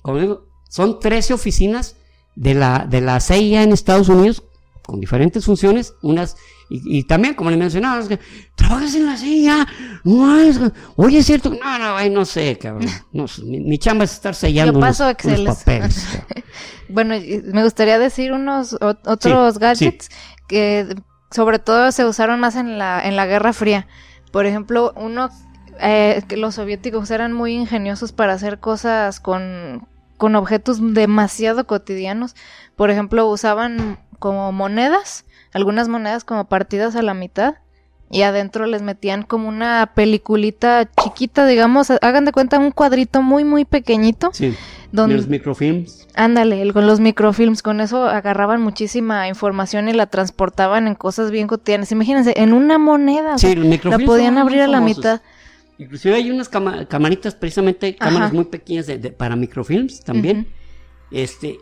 Como digo, son 13 oficinas de la, de la CIA en Estados Unidos con diferentes funciones. Unas, y, y también, como le mencionaba, es que, trabajas en la CIA. No, es- oye, es cierto. No, no, ay, no sé, cabrón. No sé, mi, mi chamba es estar sellando Yo paso unos- Exceles. unos papeles. Bueno, me gustaría decir unos o- otros Sí, gadgets que sobre todo se usaron más en la, en la Guerra Fría. Por ejemplo, uno eh, que los soviéticos eran muy ingeniosos para hacer cosas con, con objetos demasiado cotidianos. Por ejemplo, usaban como monedas, algunas monedas como partidas a la mitad. Y adentro les metían como una peliculita chiquita, digamos, hagan de cuenta un cuadrito muy, muy pequeñito. Sí. De Donde, los microfilms. Ándale, el- con los microfilms, con eso agarraban muchísima información y la transportaban en cosas bien cotidianas. Imagínense, en una moneda, o Sí, sea, los la microfilms. podían abrir a la mitad. Inclusive hay unas cama- camaritas, precisamente cámaras Ajá. muy pequeñas de- de- para microfilms también. Este,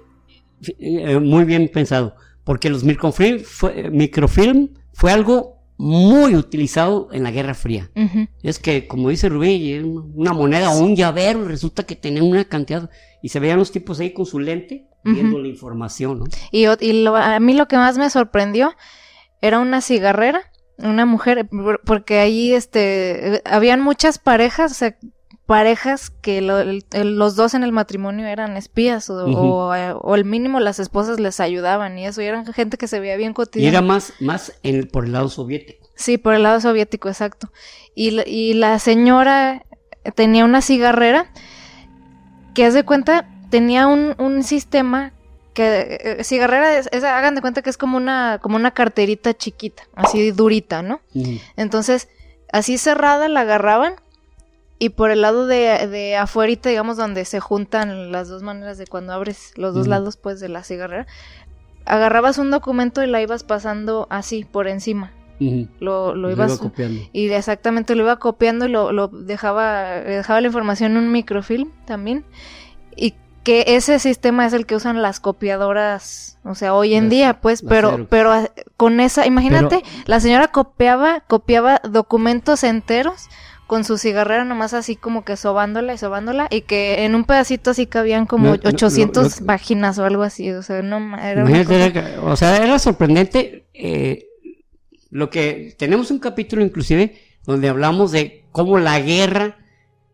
eh, muy bien pensado. Porque los microfilm fue, eh, microfilm fue algo muy utilizado en la Guerra Fría. Es que, como dice Rubí, es una moneda o un llavero, resulta que tenía una cantidad. Y se veían los tipos ahí con su lente viendo la información, ¿no? Y, ot- y lo- a mí lo que más me sorprendió era una cigarrera, una mujer, por- porque ahí este, habían muchas parejas, o sea, parejas que lo- el- los dos en el matrimonio eran espías o, o, eh, o el mínimo las esposas les ayudaban y eso, y eran gente que se veía bien Y cotidiana. era más, más en por el lado soviético. Sí, por el lado soviético, exacto. Y, la- y la señora tenía una cigarrera que, haz de cuenta, tenía un, un sistema que, eh, cigarrera, es, es- hagan de cuenta que es como una, como una carterita chiquita, así durita, ¿no? Entonces, así cerrada la agarraban y por el lado de, de afuerita, digamos, donde se juntan las dos maneras de cuando abres los dos lados, pues, de la cigarrera, agarrabas un documento y la ibas pasando así, por encima. Lo, lo Lo ibas... iba copiando. Y exactamente lo iba copiando y lo, lo dejaba, dejaba la información en un microfilm también. Que ese sistema es el que usan las copiadoras, o sea, hoy en Las- día, pues, pero, Xerox. pero ah, con esa, imagínate, Pero- la señora copiaba, copiaba documentos enteros con su cigarrera nomás así como que sobándola y sobándola y que en un pedacito así cabían como No, no, 800 lo- lo- páginas o algo así, o sea, no, era era- o sea, era sorprendente eh, lo que tenemos un capítulo inclusive donde hablamos de cómo la guerra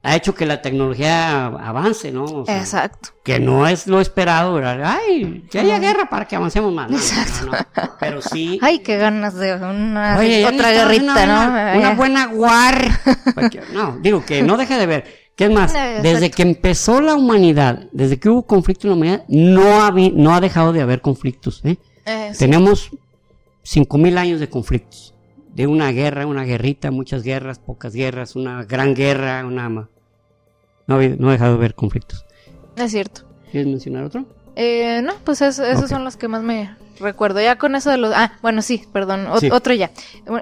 ha hecho que la tecnología avance, ¿no? O sea, Exacto. Que no es lo esperado, ¿verdad? Ay, que haya guerra para que avancemos más. No, Exacto. no, no. Pero sí. Ay, qué ganas de una Oye, otra guerrita, una, ¿no? Una, buena war. Porque- no, digo que no deja de ver. ¿Qué es más? Desde que empezó la humanidad, desde que hubo conflicto en la humanidad, no ha, no ha dejado de haber conflictos. ¿eh? Eh, sí. Tenemos 5.000 años de conflictos. de una guerra, una guerrita, muchas guerras, pocas guerras, una gran guerra, una... No, he- no he dejado de ver conflictos. Es cierto. ¿Quieres mencionar otro? Eh, no, pues es- esos son los que más me recuerdo. Ya con eso de los... Ah, bueno, sí, perdón. Sí. Otro ya.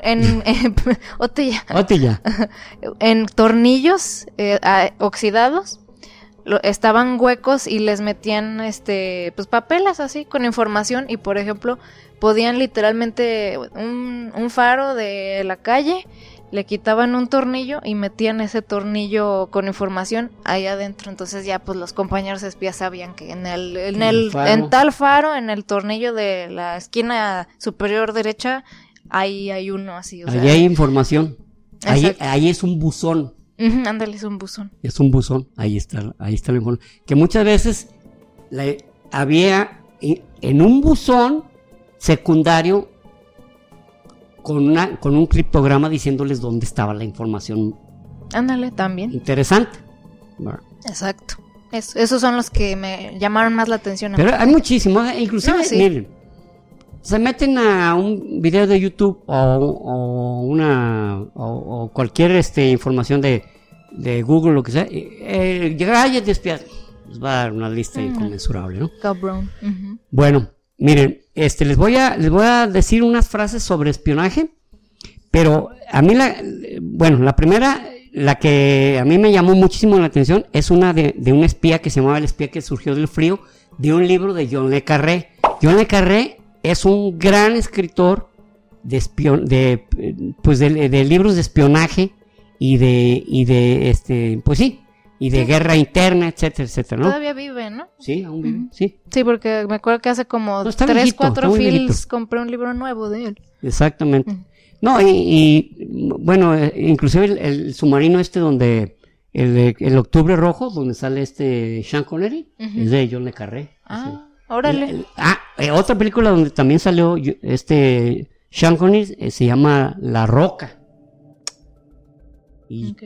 En, en- otro ya. Otro ya. En tornillos eh, oxidados lo- estaban huecos y les metían este pues papeles así con información y por ejemplo podían literalmente un, un faro de la calle le quitaban un tornillo y metían ese tornillo con información ahí adentro entonces ya pues los compañeros espías sabían que en el en El en tal faro en el tornillo de la esquina superior derecha ahí hay uno así o sea, Ahí hay información. Ahí, ahí es un buzón. ándale es un buzón Es un buzón. Ahí está, ahí está la información. Que muchas veces la- había en- en un buzón secundario con, una, con un criptograma diciéndoles dónde estaba la información ándale también interesante. Exacto. Es- esos son los que me llamaron más la atención. a mí. Pero hay muchísimos, ¿eh? inclusive, No, sí. miren, se meten a un video de YouTube o, o una o, o cualquier este, información de, de Google, lo que sea, eh, gadgets de espías, les va a dar una lista Mm. inconmensurable, ¿no? Cabrón. Bueno, miren, este, les voy a les voy a decir unas frases sobre espionaje, pero a mí la, bueno, la primera, la que a mí me llamó muchísimo la atención es una de, de un espía que se llamaba El espía que surgió del frío, de un libro de John le Carré. John le Carré es un gran escritor de espion, de, pues de, de libros de espionaje y de, y de, este, pues sí, y de Sí. guerra interna, etcétera, etcétera, ¿no? Todavía vive, ¿no? Sí, aún vive, sí. Sí, porque me acuerdo que hace como No, tres, viejito, cuatro films compré un libro nuevo de él. Exactamente. No, y, y, bueno, eh, inclusive el, el submarino este donde, el, el Octubre Rojo, donde sale este Sean Connery, es de John Le Carré. Ah, órale. El- ah, eh, otra película donde también salió este Sean Connery eh, se llama La Roca. Y, Ok.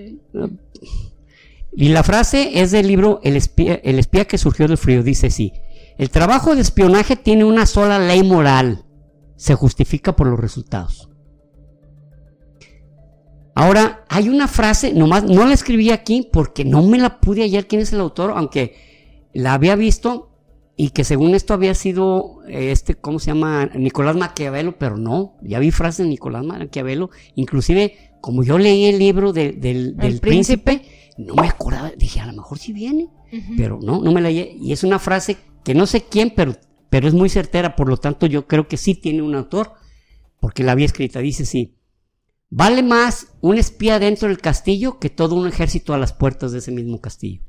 Y la frase es del libro El espía, el espía que surgió del frío. Dice sí. El trabajo de espionaje tiene una sola ley moral. Se justifica por los resultados. Ahora, hay una frase, nomás no la escribí aquí porque no me la pude hallar quién es el autor, aunque la había visto y que según esto había sido este, ¿cómo se llama? Nicolás Maquiavelo, pero no, ya vi frases de Nicolás Maquiavelo, inclusive como yo leí el libro de- del, del príncipe, no me acordaba, dije, a lo mejor sí viene, pero no, no me la y es una frase que no sé quién, pero, pero es muy certera, por lo tanto yo creo que sí tiene un autor, porque la había escrita, dice sí, vale más un espía dentro del castillo que todo un ejército a las puertas de ese mismo castillo.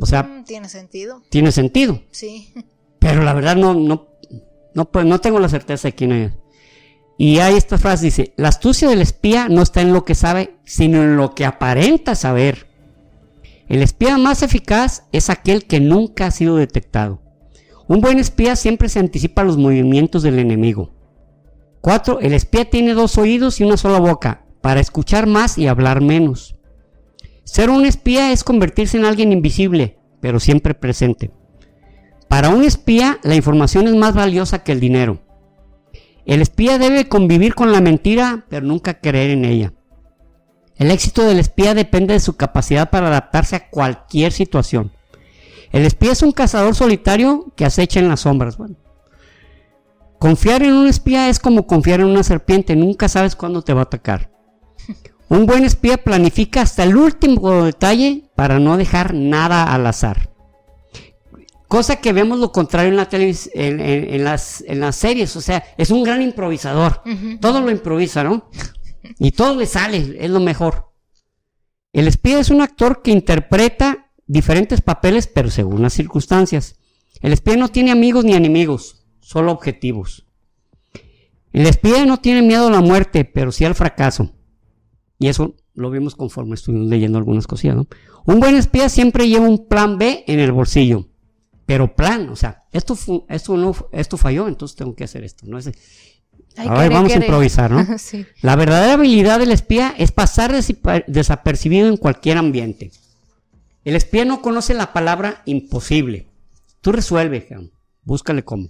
O sea, Mm, tiene sentido. tiene sentido. Sí. Pero la verdad no, no, no, pues no tengo la certeza de quién es. Y hay esta frase, dice, la astucia del espía no está en lo que sabe, sino en lo que aparenta saber. El espía más eficaz es aquel que nunca ha sido detectado. Un buen espía siempre se anticipa a los movimientos del enemigo. 4. El espía tiene dos oídos y una sola boca, para escuchar más y hablar menos. Ser un espía es convertirse en alguien invisible, pero siempre presente. Para un espía, la información es más valiosa que el dinero. El espía debe convivir con la mentira, pero nunca creer en ella. El éxito del espía depende de su capacidad para adaptarse a cualquier situación. El espía es un cazador solitario que acecha en las sombras. Confiar en un espía es como confiar en una serpiente, nunca sabes cuándo te va a atacar. Un buen espía planifica hasta el último detalle para no dejar nada al azar. Cosa que vemos lo contrario en, la televis- en, en- en las, en las series. O sea, es un gran improvisador. Todo lo improvisa, ¿no? Y todo le sale, es lo mejor. El espía es un actor que interpreta diferentes papeles, pero según las circunstancias. El espía no tiene amigos ni enemigos, solo objetivos. El espía no tiene miedo a la muerte, pero sí al fracaso. Y eso lo vimos conforme estuvimos leyendo algunas cosillas, ¿no? Un buen espía siempre lleva un plan B en el bolsillo. Pero plan, o sea, esto, esto, no, esto falló, entonces tengo que hacer esto. ¿no? Es- Ay, a ver, vamos a improvisar, ¿no? sí. La verdadera habilidad del espía es pasar desapercibido en cualquier ambiente. El espía no conoce la palabra imposible. Tú resuelve, búscale cómo.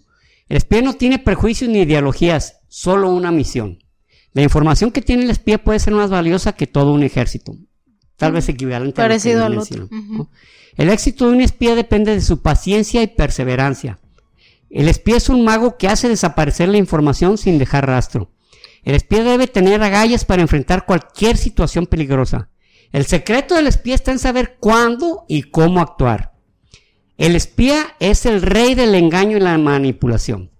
El espía no tiene prejuicios ni ideologías, solo una misión. La información que tiene el espía puede ser más valiosa que todo un ejército. Tal vez equivalente Parecido a al lo que otro. menciono, ¿no? El éxito de un espía depende de su paciencia y perseverancia. El espía es un mago que hace desaparecer la información sin dejar rastro. El espía debe tener agallas para enfrentar cualquier situación peligrosa. El secreto del espía está en saber cuándo y cómo actuar. El espía es el rey del engaño y la manipulación.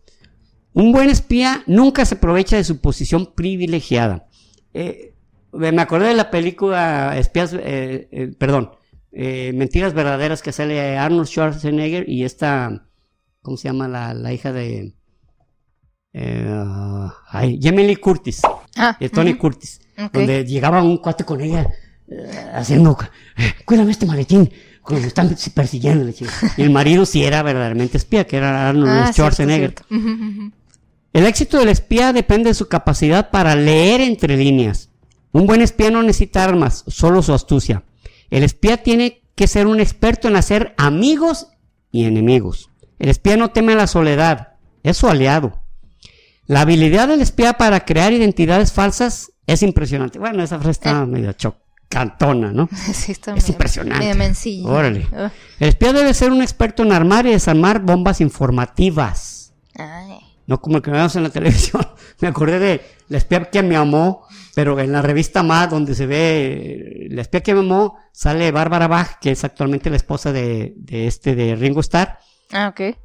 Un buen espía nunca se aprovecha de su posición privilegiada. Eh, me acordé de la película Espías, eh, eh, perdón, eh, Mentiras Verdaderas que sale Arnold Schwarzenegger y esta, ¿cómo se llama la, la hija de... Eh, ay, Jamie Lee Curtis, Ah, de Tony ujú. Curtis, donde llegaba un cuate con ella eh, haciendo, eh, cuídame este maletín, como me están persiguiendo. la chica". Y el marido sí era verdaderamente espía, que era Arnold Ah, Schwarzenegger. cierto. El éxito del espía depende de su capacidad para leer entre líneas. Un buen espía no necesita armas, solo su astucia. El espía tiene que ser un experto en hacer amigos y enemigos. El espía no teme la soledad, es su aliado. La habilidad del espía para crear identidades falsas es impresionante. Bueno, esa frase está medio chocantona, ¿no? Sí, está Es medio- impresionante. medio. Órale. Ah. El espía debe ser un experto en armar y desarmar bombas informativas. Ay. No como el que vemos en la televisión. Me acordé de La espía que me amó, pero en la revista Más, donde se ve eh, La espía que me amó, sale Bárbara Bach, que es actualmente la esposa de, de este de Ringo Starr, Ah, ok.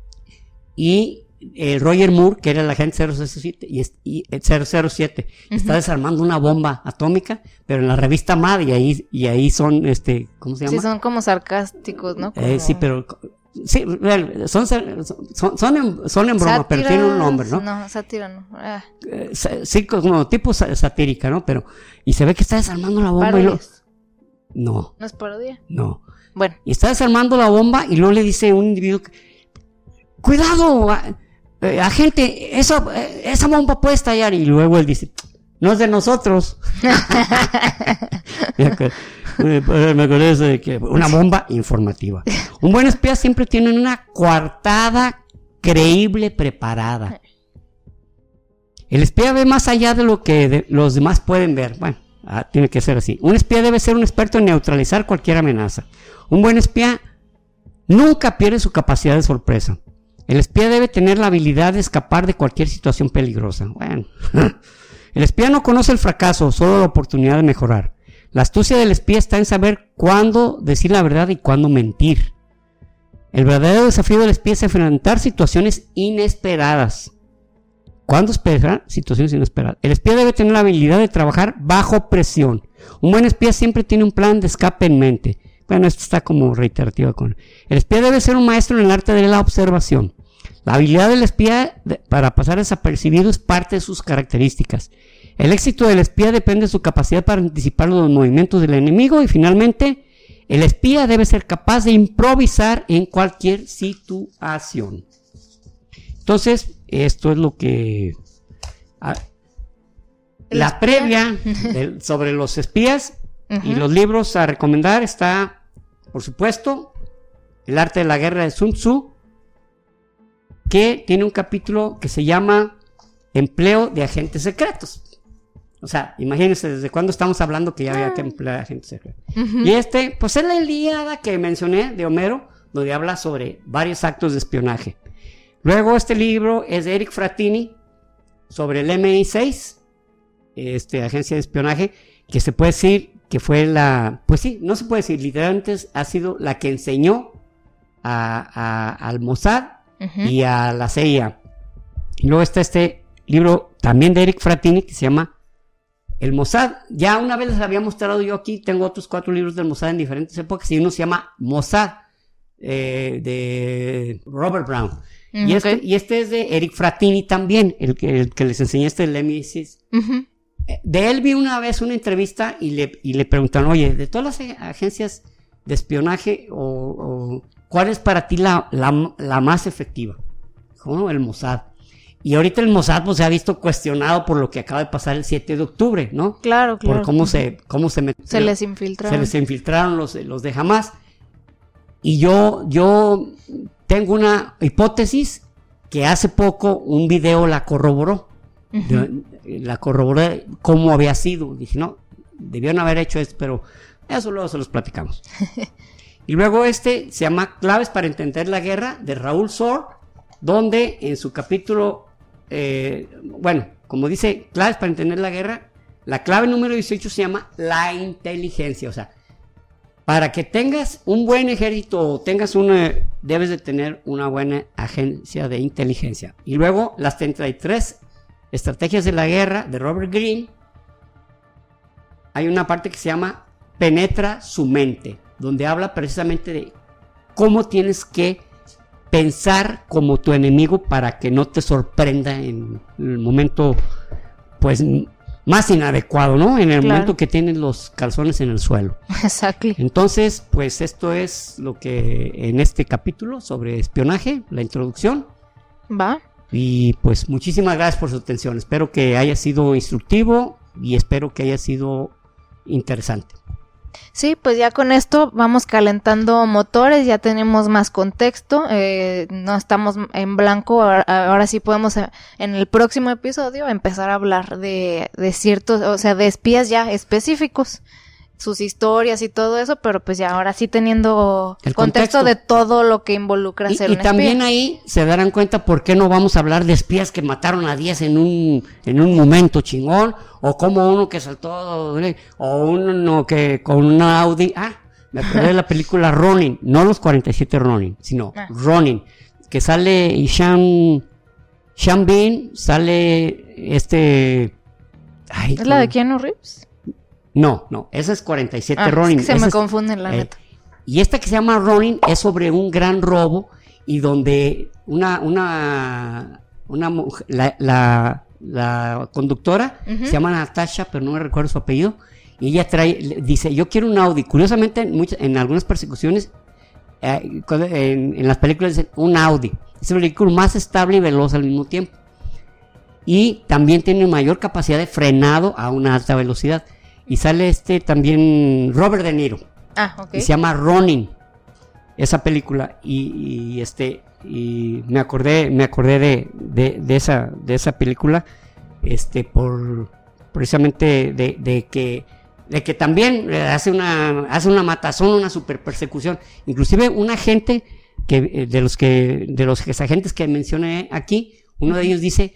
y eh, Roger Moore, que era el agente 007, y, y, eh, 007, está desarmando una bomba atómica, pero en la revista Mad, y ahí, y ahí son, este, ¿cómo se llama? Sí, son como sarcásticos, ¿no? Eh, sí, pero sí, son, son, son, en, son en broma, pero tienen un nombre, ¿no? No, sátira no. Ah, Eh, sí, como tipo sa- satírica, ¿no? Pero, y se ve que está desarmando la bomba y lo... No, ¿No es parodia? no. Bueno, Y está desarmando la bomba y luego le dice un individuo, que, cuidado, eh, agente, esa, eh, esa bomba puede estallar. Y luego él dice, no es de nosotros. me me- acordé de que una bomba informativa. Un buen espía siempre tiene una coartada creíble preparada. El espía ve más allá de lo que de- los demás pueden ver. Bueno, ah, tiene que ser así. Un espía debe ser un experto en neutralizar cualquier amenaza. Un buen espía nunca pierde su capacidad de sorpresa. El espía debe tener la habilidad de escapar de cualquier situación peligrosa. Bueno, el espía no conoce el fracaso, solo la oportunidad de mejorar. La astucia del espía está en saber cuándo decir la verdad y cuándo mentir. El verdadero desafío del espía es enfrentar situaciones inesperadas. ¿Cuándo esperar? Situaciones inesperadas. El espía debe tener la habilidad de trabajar bajo presión. Un buen espía siempre tiene un plan de escape en mente. Bueno, esto está como reiterativa con. El espía debe ser un maestro en el arte de la observación. La habilidad del espía para pasar desapercibido es parte de sus características. El éxito del espía depende de su capacidad para anticipar los movimientos del enemigo y finalmente el espía debe ser capaz de improvisar en cualquier situación. Entonces, esto es lo que... ah, la previa sobre los espías y los libros a recomendar está, por supuesto, El arte de la guerra de Sun Tzu, que tiene un capítulo que se llama Empleo de agentes secretos. O sea, imagínense desde cuándo estamos hablando que ya había que emplear agentes secretos. Ujú. Y este, pues es la Ilíada que mencioné de Homero, donde habla sobre varios actos de espionaje. Luego este libro es de Eric Frattini sobre el MI6, este, agencia de espionaje, que se puede decir que fue la, pues sí, no se puede decir, literalmente ha sido la que enseñó a, a- al Mossad y a la CIA. Y luego está este libro también de Eric Frattini que se llama El Mossad. Ya una vez les había mostrado yo aquí, tengo otros cuatro libros del Mossad en diferentes épocas y uno se llama Mossad eh, de Robert Brown. Mm, y, este, y este es de Eric Frattini también, el que, el que les enseñé este del MI6. Ujú. Eh, De él vi una vez una entrevista y le, y le preguntaron, oye, de todas las agencias de espionaje, o, o, ¿cuál es para ti la, la- la más efectiva? Dijo, "No, el Mossad. Y ahorita el Mossad pues, se ha visto cuestionado por lo que acaba de pasar el 7 de octubre, ¿no? Claro, claro. Por cómo se, cómo se metió- Se les se infiltraron. les infiltraron los, los de Hamas. Y yo, yo tengo una hipótesis que hace poco un video la corroboró. la corroboré cómo había sido. Dije, no, debieron haber hecho esto, pero eso luego se los platicamos. y luego este se llama Claves para entender la guerra de Raúl Sor, donde en su capítulo, eh, bueno, como dice Claves para entender la guerra, la clave número 18 se llama la inteligencia, o sea, para que tengas un buen ejército o tengas una, debes de tener una buena agencia de inteligencia. Y luego las 33 estrategias de la guerra de Robert Greene. Hay una parte que se llama Penetra su mente, donde habla precisamente de cómo tienes que pensar como tu enemigo para que no te sorprenda en el momento, pues, más inadecuado, ¿no? En el Claro. momento que tienes los calzones en el suelo. Exactly. Entonces, pues esto es lo que en este capítulo sobre espionaje, la introducción. Va. Y pues muchísimas gracias por su atención. Espero que haya sido instructivo y espero que haya sido interesante. Sí, pues ya con esto vamos calentando motores, ya tenemos más contexto, eh, no estamos en blanco, ahora, sí podemos eh, en el próximo episodio empezar a hablar de, de ciertos, o sea, de espías ya específicos, sus historias y todo eso, pero pues ya ahora sí teniendo El contexto, contexto. de todo lo que involucra Y, ser y un también espía. ahí se darán cuenta por qué no vamos a hablar de espías que mataron a 10 en un, en un momento chingón, o como uno que saltó, eh, o uno que con una Audi. Ah, me acordé de la película Ronin, no los 47 Ronin, sino Ah. Ronin, que sale Sean, Sean Bean, sale este... ay, ¿Es la de. Keanu Reeves? No, no, esa es 47 Ah, es Ronin. que se esa me es- confunden la eh, neta. y esta que se llama Ronin es sobre un gran robo y donde una, una, una mujer, la, la, la conductora se llama Natasha, pero no me recuerdo su apellido, y ella trae, dice, yo quiero un Audi. Curiosamente, en, muchas- en algunas persecuciones, eh, en, en las películas dicen un Audi. Es el vehículo más estable y veloz al mismo tiempo. Y también tiene mayor capacidad de frenado a una alta velocidad. Y sale este también Robert De Niro. Ah, ok. y se llama Ronin esa película. Y, y, este y me acordé me acordé de, de, de esa de esa película este por precisamente de, de que de que también hace una hace una matazón una super persecución inclusive un agente que eh, de los que de los agentes que mencioné aquí uno de ellos dice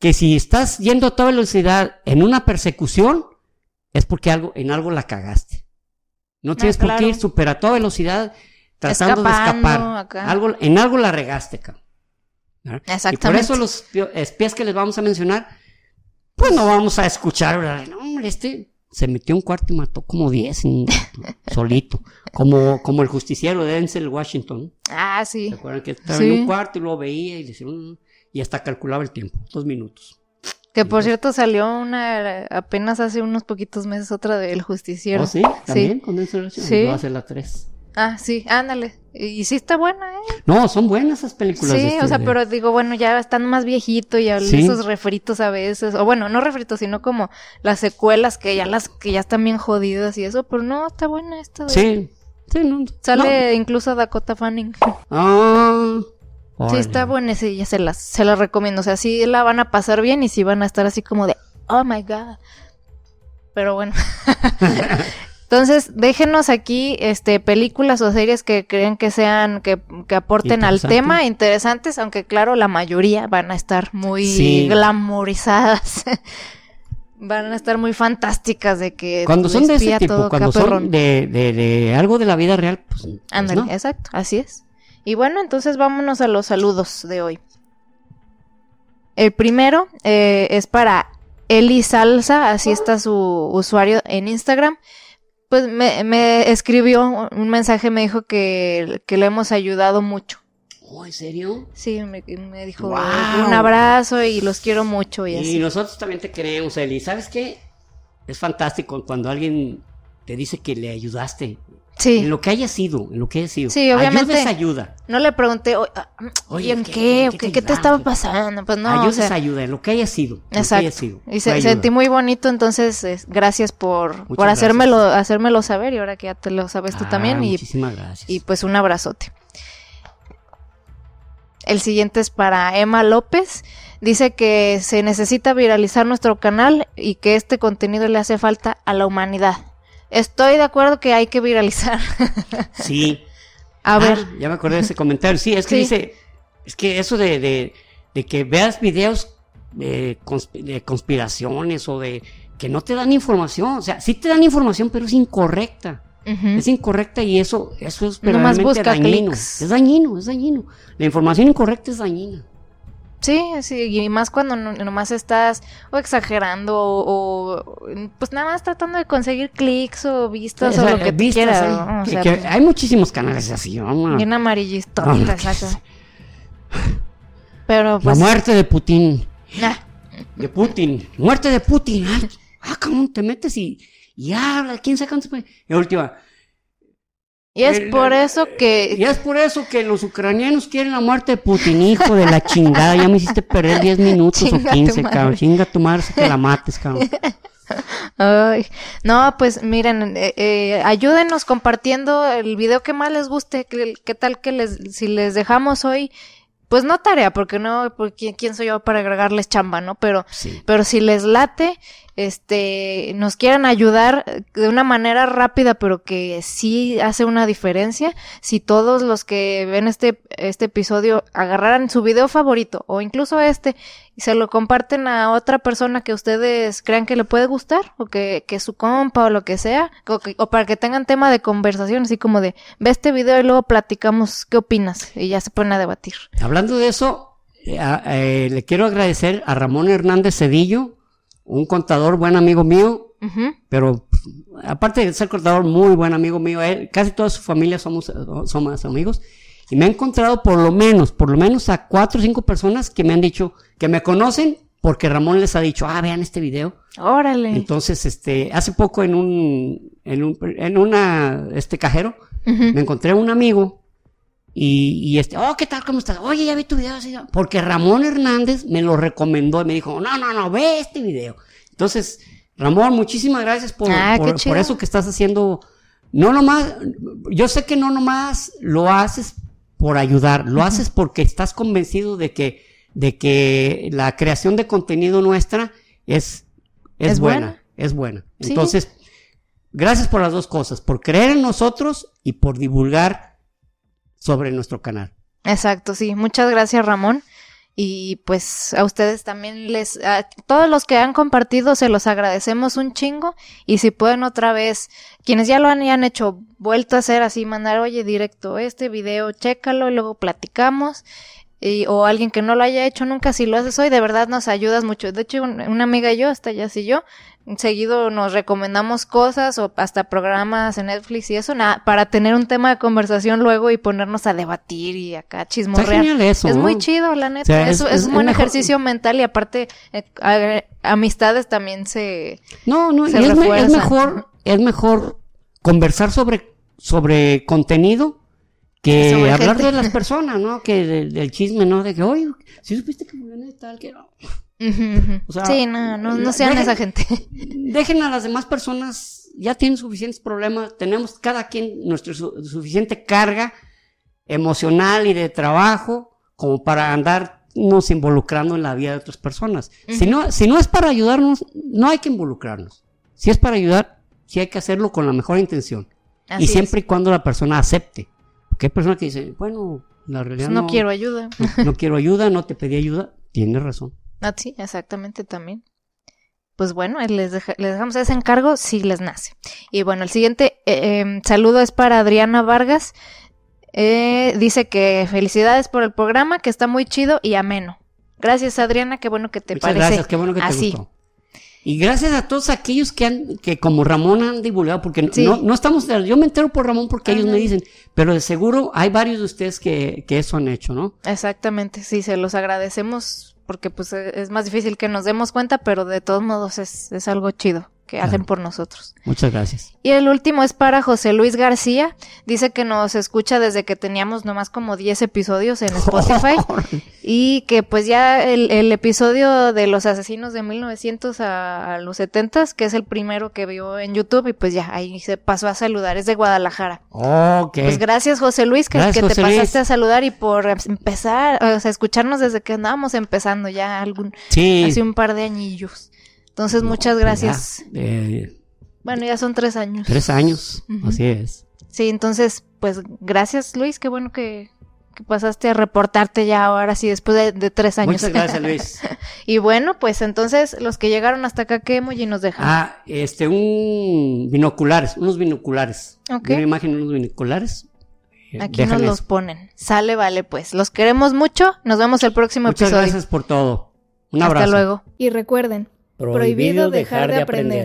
que si estás yendo a toda velocidad en una persecución es porque algo en algo la cagaste no tienes por qué Ah, ir super a toda velocidad tratando Escapando, de escapar. acá. Algo, en algo la regaste, cabrón. ¿verdad? Y por Exactamente. eso los espio- espías que les vamos a mencionar, pues no vamos a escuchar, ¿verdad? No, hombre, este se metió un cuarto y mató como 10 en- solito. Como, como el justiciero de Denzel Washington. Ah, sí. ¿Se acuerdan que estaba Sí. en un cuarto y lo veía y, le decía, "Mm", y hasta calculaba el tiempo, dos minutos. Que por cierto salió una apenas hace unos poquitos meses otra del justiciero. ¿Oh, sí? ¿También con Denzel Washington? Sí. Va a ser la 3. Ah, sí, ándale. Y sí está buena, ¿eh? No, son buenas esas películas. Sí, de este- o sea, de- pero digo, bueno, ya están más viejito y Sí. esos refritos a veces, o bueno, no refritos, sino como las secuelas que ya las que ya están bien jodidas y eso, pero no, está buena esta. de- Sí. Sí, no. Sale incluso Dakota Fanning. no. Ah. Sí, está buena, sí, ya se las, se las recomiendo. O sea, sí la van a pasar bien y sí van a estar así como de, oh my god. Pero bueno. Entonces, déjenos aquí este películas o series que creen que sean, que, que aporten al tema, interesantes, aunque claro, la mayoría van a estar muy Sí. glamorizadas. van a estar muy fantásticas de que Cuando son de ese tipo, cuando son de, de, de algo de la vida real, pues, pues Ándale, no. exacto, así es. Y bueno, entonces vámonos a los saludos de hoy. El primero eh, es para Eli Salsa, así está su usuario en Instagram. Pues me, me escribió un mensaje, me dijo que, que le hemos ayudado mucho. Oh, ¿en serio? Sí, me, me dijo un abrazo y los quiero mucho y Y así. nosotros también te queremos, Eli. ¿Sabes qué? Es fantástico cuando alguien te dice que le ayudaste. En lo que haya sido, en lo que haya sido. Sí, obviamente. Ayuda es ayuda. no le pregunté, "O- ah, Oye, ¿y en ¿qué- qué? qué ¿Qué, te qué te ayudaron? estaba pasando? Pues no, ayuda o sea, es ayuda, en lo que haya sido. en lo que haya Exacto. sido. Y se, sentí muy bonito, entonces es- gracias por, Muchas por hacérmelo, gracias. hacérmelo saber y ahora que ya te lo sabes tú Ah, también y, Muchísimas gracias. y pues un abrazote. El siguiente es para Emma López. Dice que se necesita viralizar nuestro canal y que este contenido le hace falta a la humanidad. Estoy de acuerdo que hay que viralizar. Sí. A Ah, ver. Ya me acordé de ese comentario. Sí, es que Sí. dice, es que eso de, de, de que veas videos de, consp- de conspiraciones o de que no te dan información. O sea, sí te dan información, pero es incorrecta. Es incorrecta y eso, eso es verdaderamente busca dañino. clics. Es dañino, es dañino. La información incorrecta es dañina. Sí, sí, y más cuando no- nomás estás o exagerando o, o, pues nada más tratando de conseguir clics o vistas O o sea, lo que vistas, quieras. ¿no? O Que- sea, que hay muchísimos canales así. ¿no? bien amarillista, No, exacto. Pero La pues muerte de Putin. nah, De Putin. Muerte de Putin. Ah, ah, ¿cómo te metes y, y habla? ¿Quién saca? Y última. Y es El- por eso Y que es por eso que los ucranianos quieren la muerte de Putin, hijo de la chingada. Ya me hiciste perder 10 minutos Chinga o tu 15, madre. cabrón. Chinga tu madre, si que la mates, cabrón. Ay, no, pues miren, eh, eh, ayúdenos compartiendo el video que más les guste. ¿Qué, qué tal que les, si les dejamos hoy, pues no tarea, porque no, porque quién soy yo para agregarles chamba, ¿no? Pero, Sí. pero si les late, este, nos quieran ayudar de una manera rápida, pero que sí hace una diferencia, si todos los que ven este, este episodio agarraran su video favorito, o incluso este, y se lo comparten a otra persona que ustedes crean que le puede gustar, o que, que su compa, o lo que sea, o, que- o para que tengan tema de conversación, así como de, ve este video y luego platicamos qué opinas, y ya se ponen a debatir. Hablando de eso, eh, eh, le quiero agradecer a Ramón Hernández Cedillo, un contador, buen amigo mío, pero aparte de ser contador, muy buen amigo mío, él, casi toda su familia somos, somos amigos, y me he encontrado por lo menos, por lo menos a cuatro o cinco personas que me han dicho, que me conocen, porque Ramón les ha dicho, ah, vean este video. Órale. Entonces, este, hace poco en un, en un, en una, este cajero, me encontré un amigo y, y este, oh, ¿qué tal? ¿Cómo estás? Oye, ya vi tu video. Porque Ramón Hernández me lo recomendó y me dijo, no, no, no, ve este video. Entonces, Ramón, muchísimas gracias por, Ah, por, por eso que estás haciendo. No nomás, yo sé que no nomás lo haces por ayudar, lo haces porque estás convencido de que, de que la creación de contenido nuestra es, es, Es buena, buena. es buena. Sí. Entonces, gracias por las dos cosas, por creer en nosotros y por divulgar sobre nuestro canal. Exacto, sí. Muchas gracias, Ramón. Y pues a ustedes también les, a todos los que han compartido se los agradecemos un chingo. Y si pueden otra vez, quienes ya lo han, han hecho, vuelto a hacer así, mandar, oye, directo, este video, chécalo y luego platicamos. Y, o alguien que no lo haya hecho nunca, si lo haces hoy, de verdad nos ayudas mucho. De hecho, un- una amiga y yo, hasta ya y yo, seguido nos recomendamos cosas o hasta programas en Netflix y eso, nada, para tener un tema de conversación luego y ponernos a debatir y acá chismorrear. eso. Es ¿no? muy chido, la neta. O sea, es, es- es es- un buen mejor- ejercicio mental y aparte eh, a- amistades también se... No, no, y es, me- es mejor, es mejor conversar sobre, sobre contenido que hablar gente. de las personas, ¿no? Que de- del chisme, ¿no? De que, oye, si supiste que fulano de tal, que no. O sea, sí, no, no, no sean dejen- esa gente. Dejen a las demás personas, ya tienen suficientes problemas, tenemos cada quien nuestra su- suficiente carga emocional y de trabajo como para andarnos involucrando en la vida de otras personas. si, no, si no es para ayudarnos, no hay que involucrarnos. Si es para ayudar, sí hay que hacerlo con la mejor intención. Así y es. siempre y cuando la persona acepte. Porque hay personas que dicen, bueno, la realidad no, no, quiero ayuda. no, no quiero ayuda, no te pedí ayuda. Tienes razón. Ah, sí, exactamente también. Pues bueno, les, deja- les dejamos ese encargo si les nace. Y bueno, el siguiente eh, em, saludo es para Adriana Vargas. Eh, dice que felicidades por el programa, que está muy chido y ameno. Gracias Adriana, qué bueno que te Muchas parece. gracias, qué bueno que te así. gustó. Y gracias a todos aquellos que han, que como Ramón han divulgado, porque no- Sí. no, no estamos, yo me entero por Ramón porque ellos me dicen, pero de seguro hay varios de ustedes que, que eso han hecho, ¿no? Exactamente, sí, se los agradecemos porque pues e- es más difícil que nos demos cuenta, pero de todos modos es, es algo chido. Que hacen por nosotros. Muchas gracias. Y el último es para José Luis García. Dice que nos escucha desde que teníamos nomás como 10 episodios en Spotify. y que pues ya el, el episodio de los asesinos de 1900 a, a los 70, que es el primero que vio en YouTube, y pues ya ahí se pasó a saludar. Es de Guadalajara. Ok. Pues gracias José Luis que, Gracias, que te Luis. pasaste a saludar y por empezar, o sea, escucharnos desde que andábamos empezando ya algún, sí. hace un par de añillos. Entonces, No, muchas pues gracias. eh, Bueno, ya son tres años. tres años. Así es. Sí, entonces, pues gracias Luis, qué bueno que, que pasaste a reportarte ya ahora sí, después de, de tres años. Muchas gracias, Luis. y bueno, pues entonces, los que llegaron hasta acá, ¿qué emoji nos dejan? Ah, este, un binoculares, unos binoculares. Ok. Una imagen, unos binoculares. Eh, Aquí nos los eso. ponen. Sale, vale, pues. Los queremos mucho. Nos vemos el próximo Muchas episodio. gracias por todo. Un Hasta abrazo. luego. Y recuerden, prohibido dejar de aprender.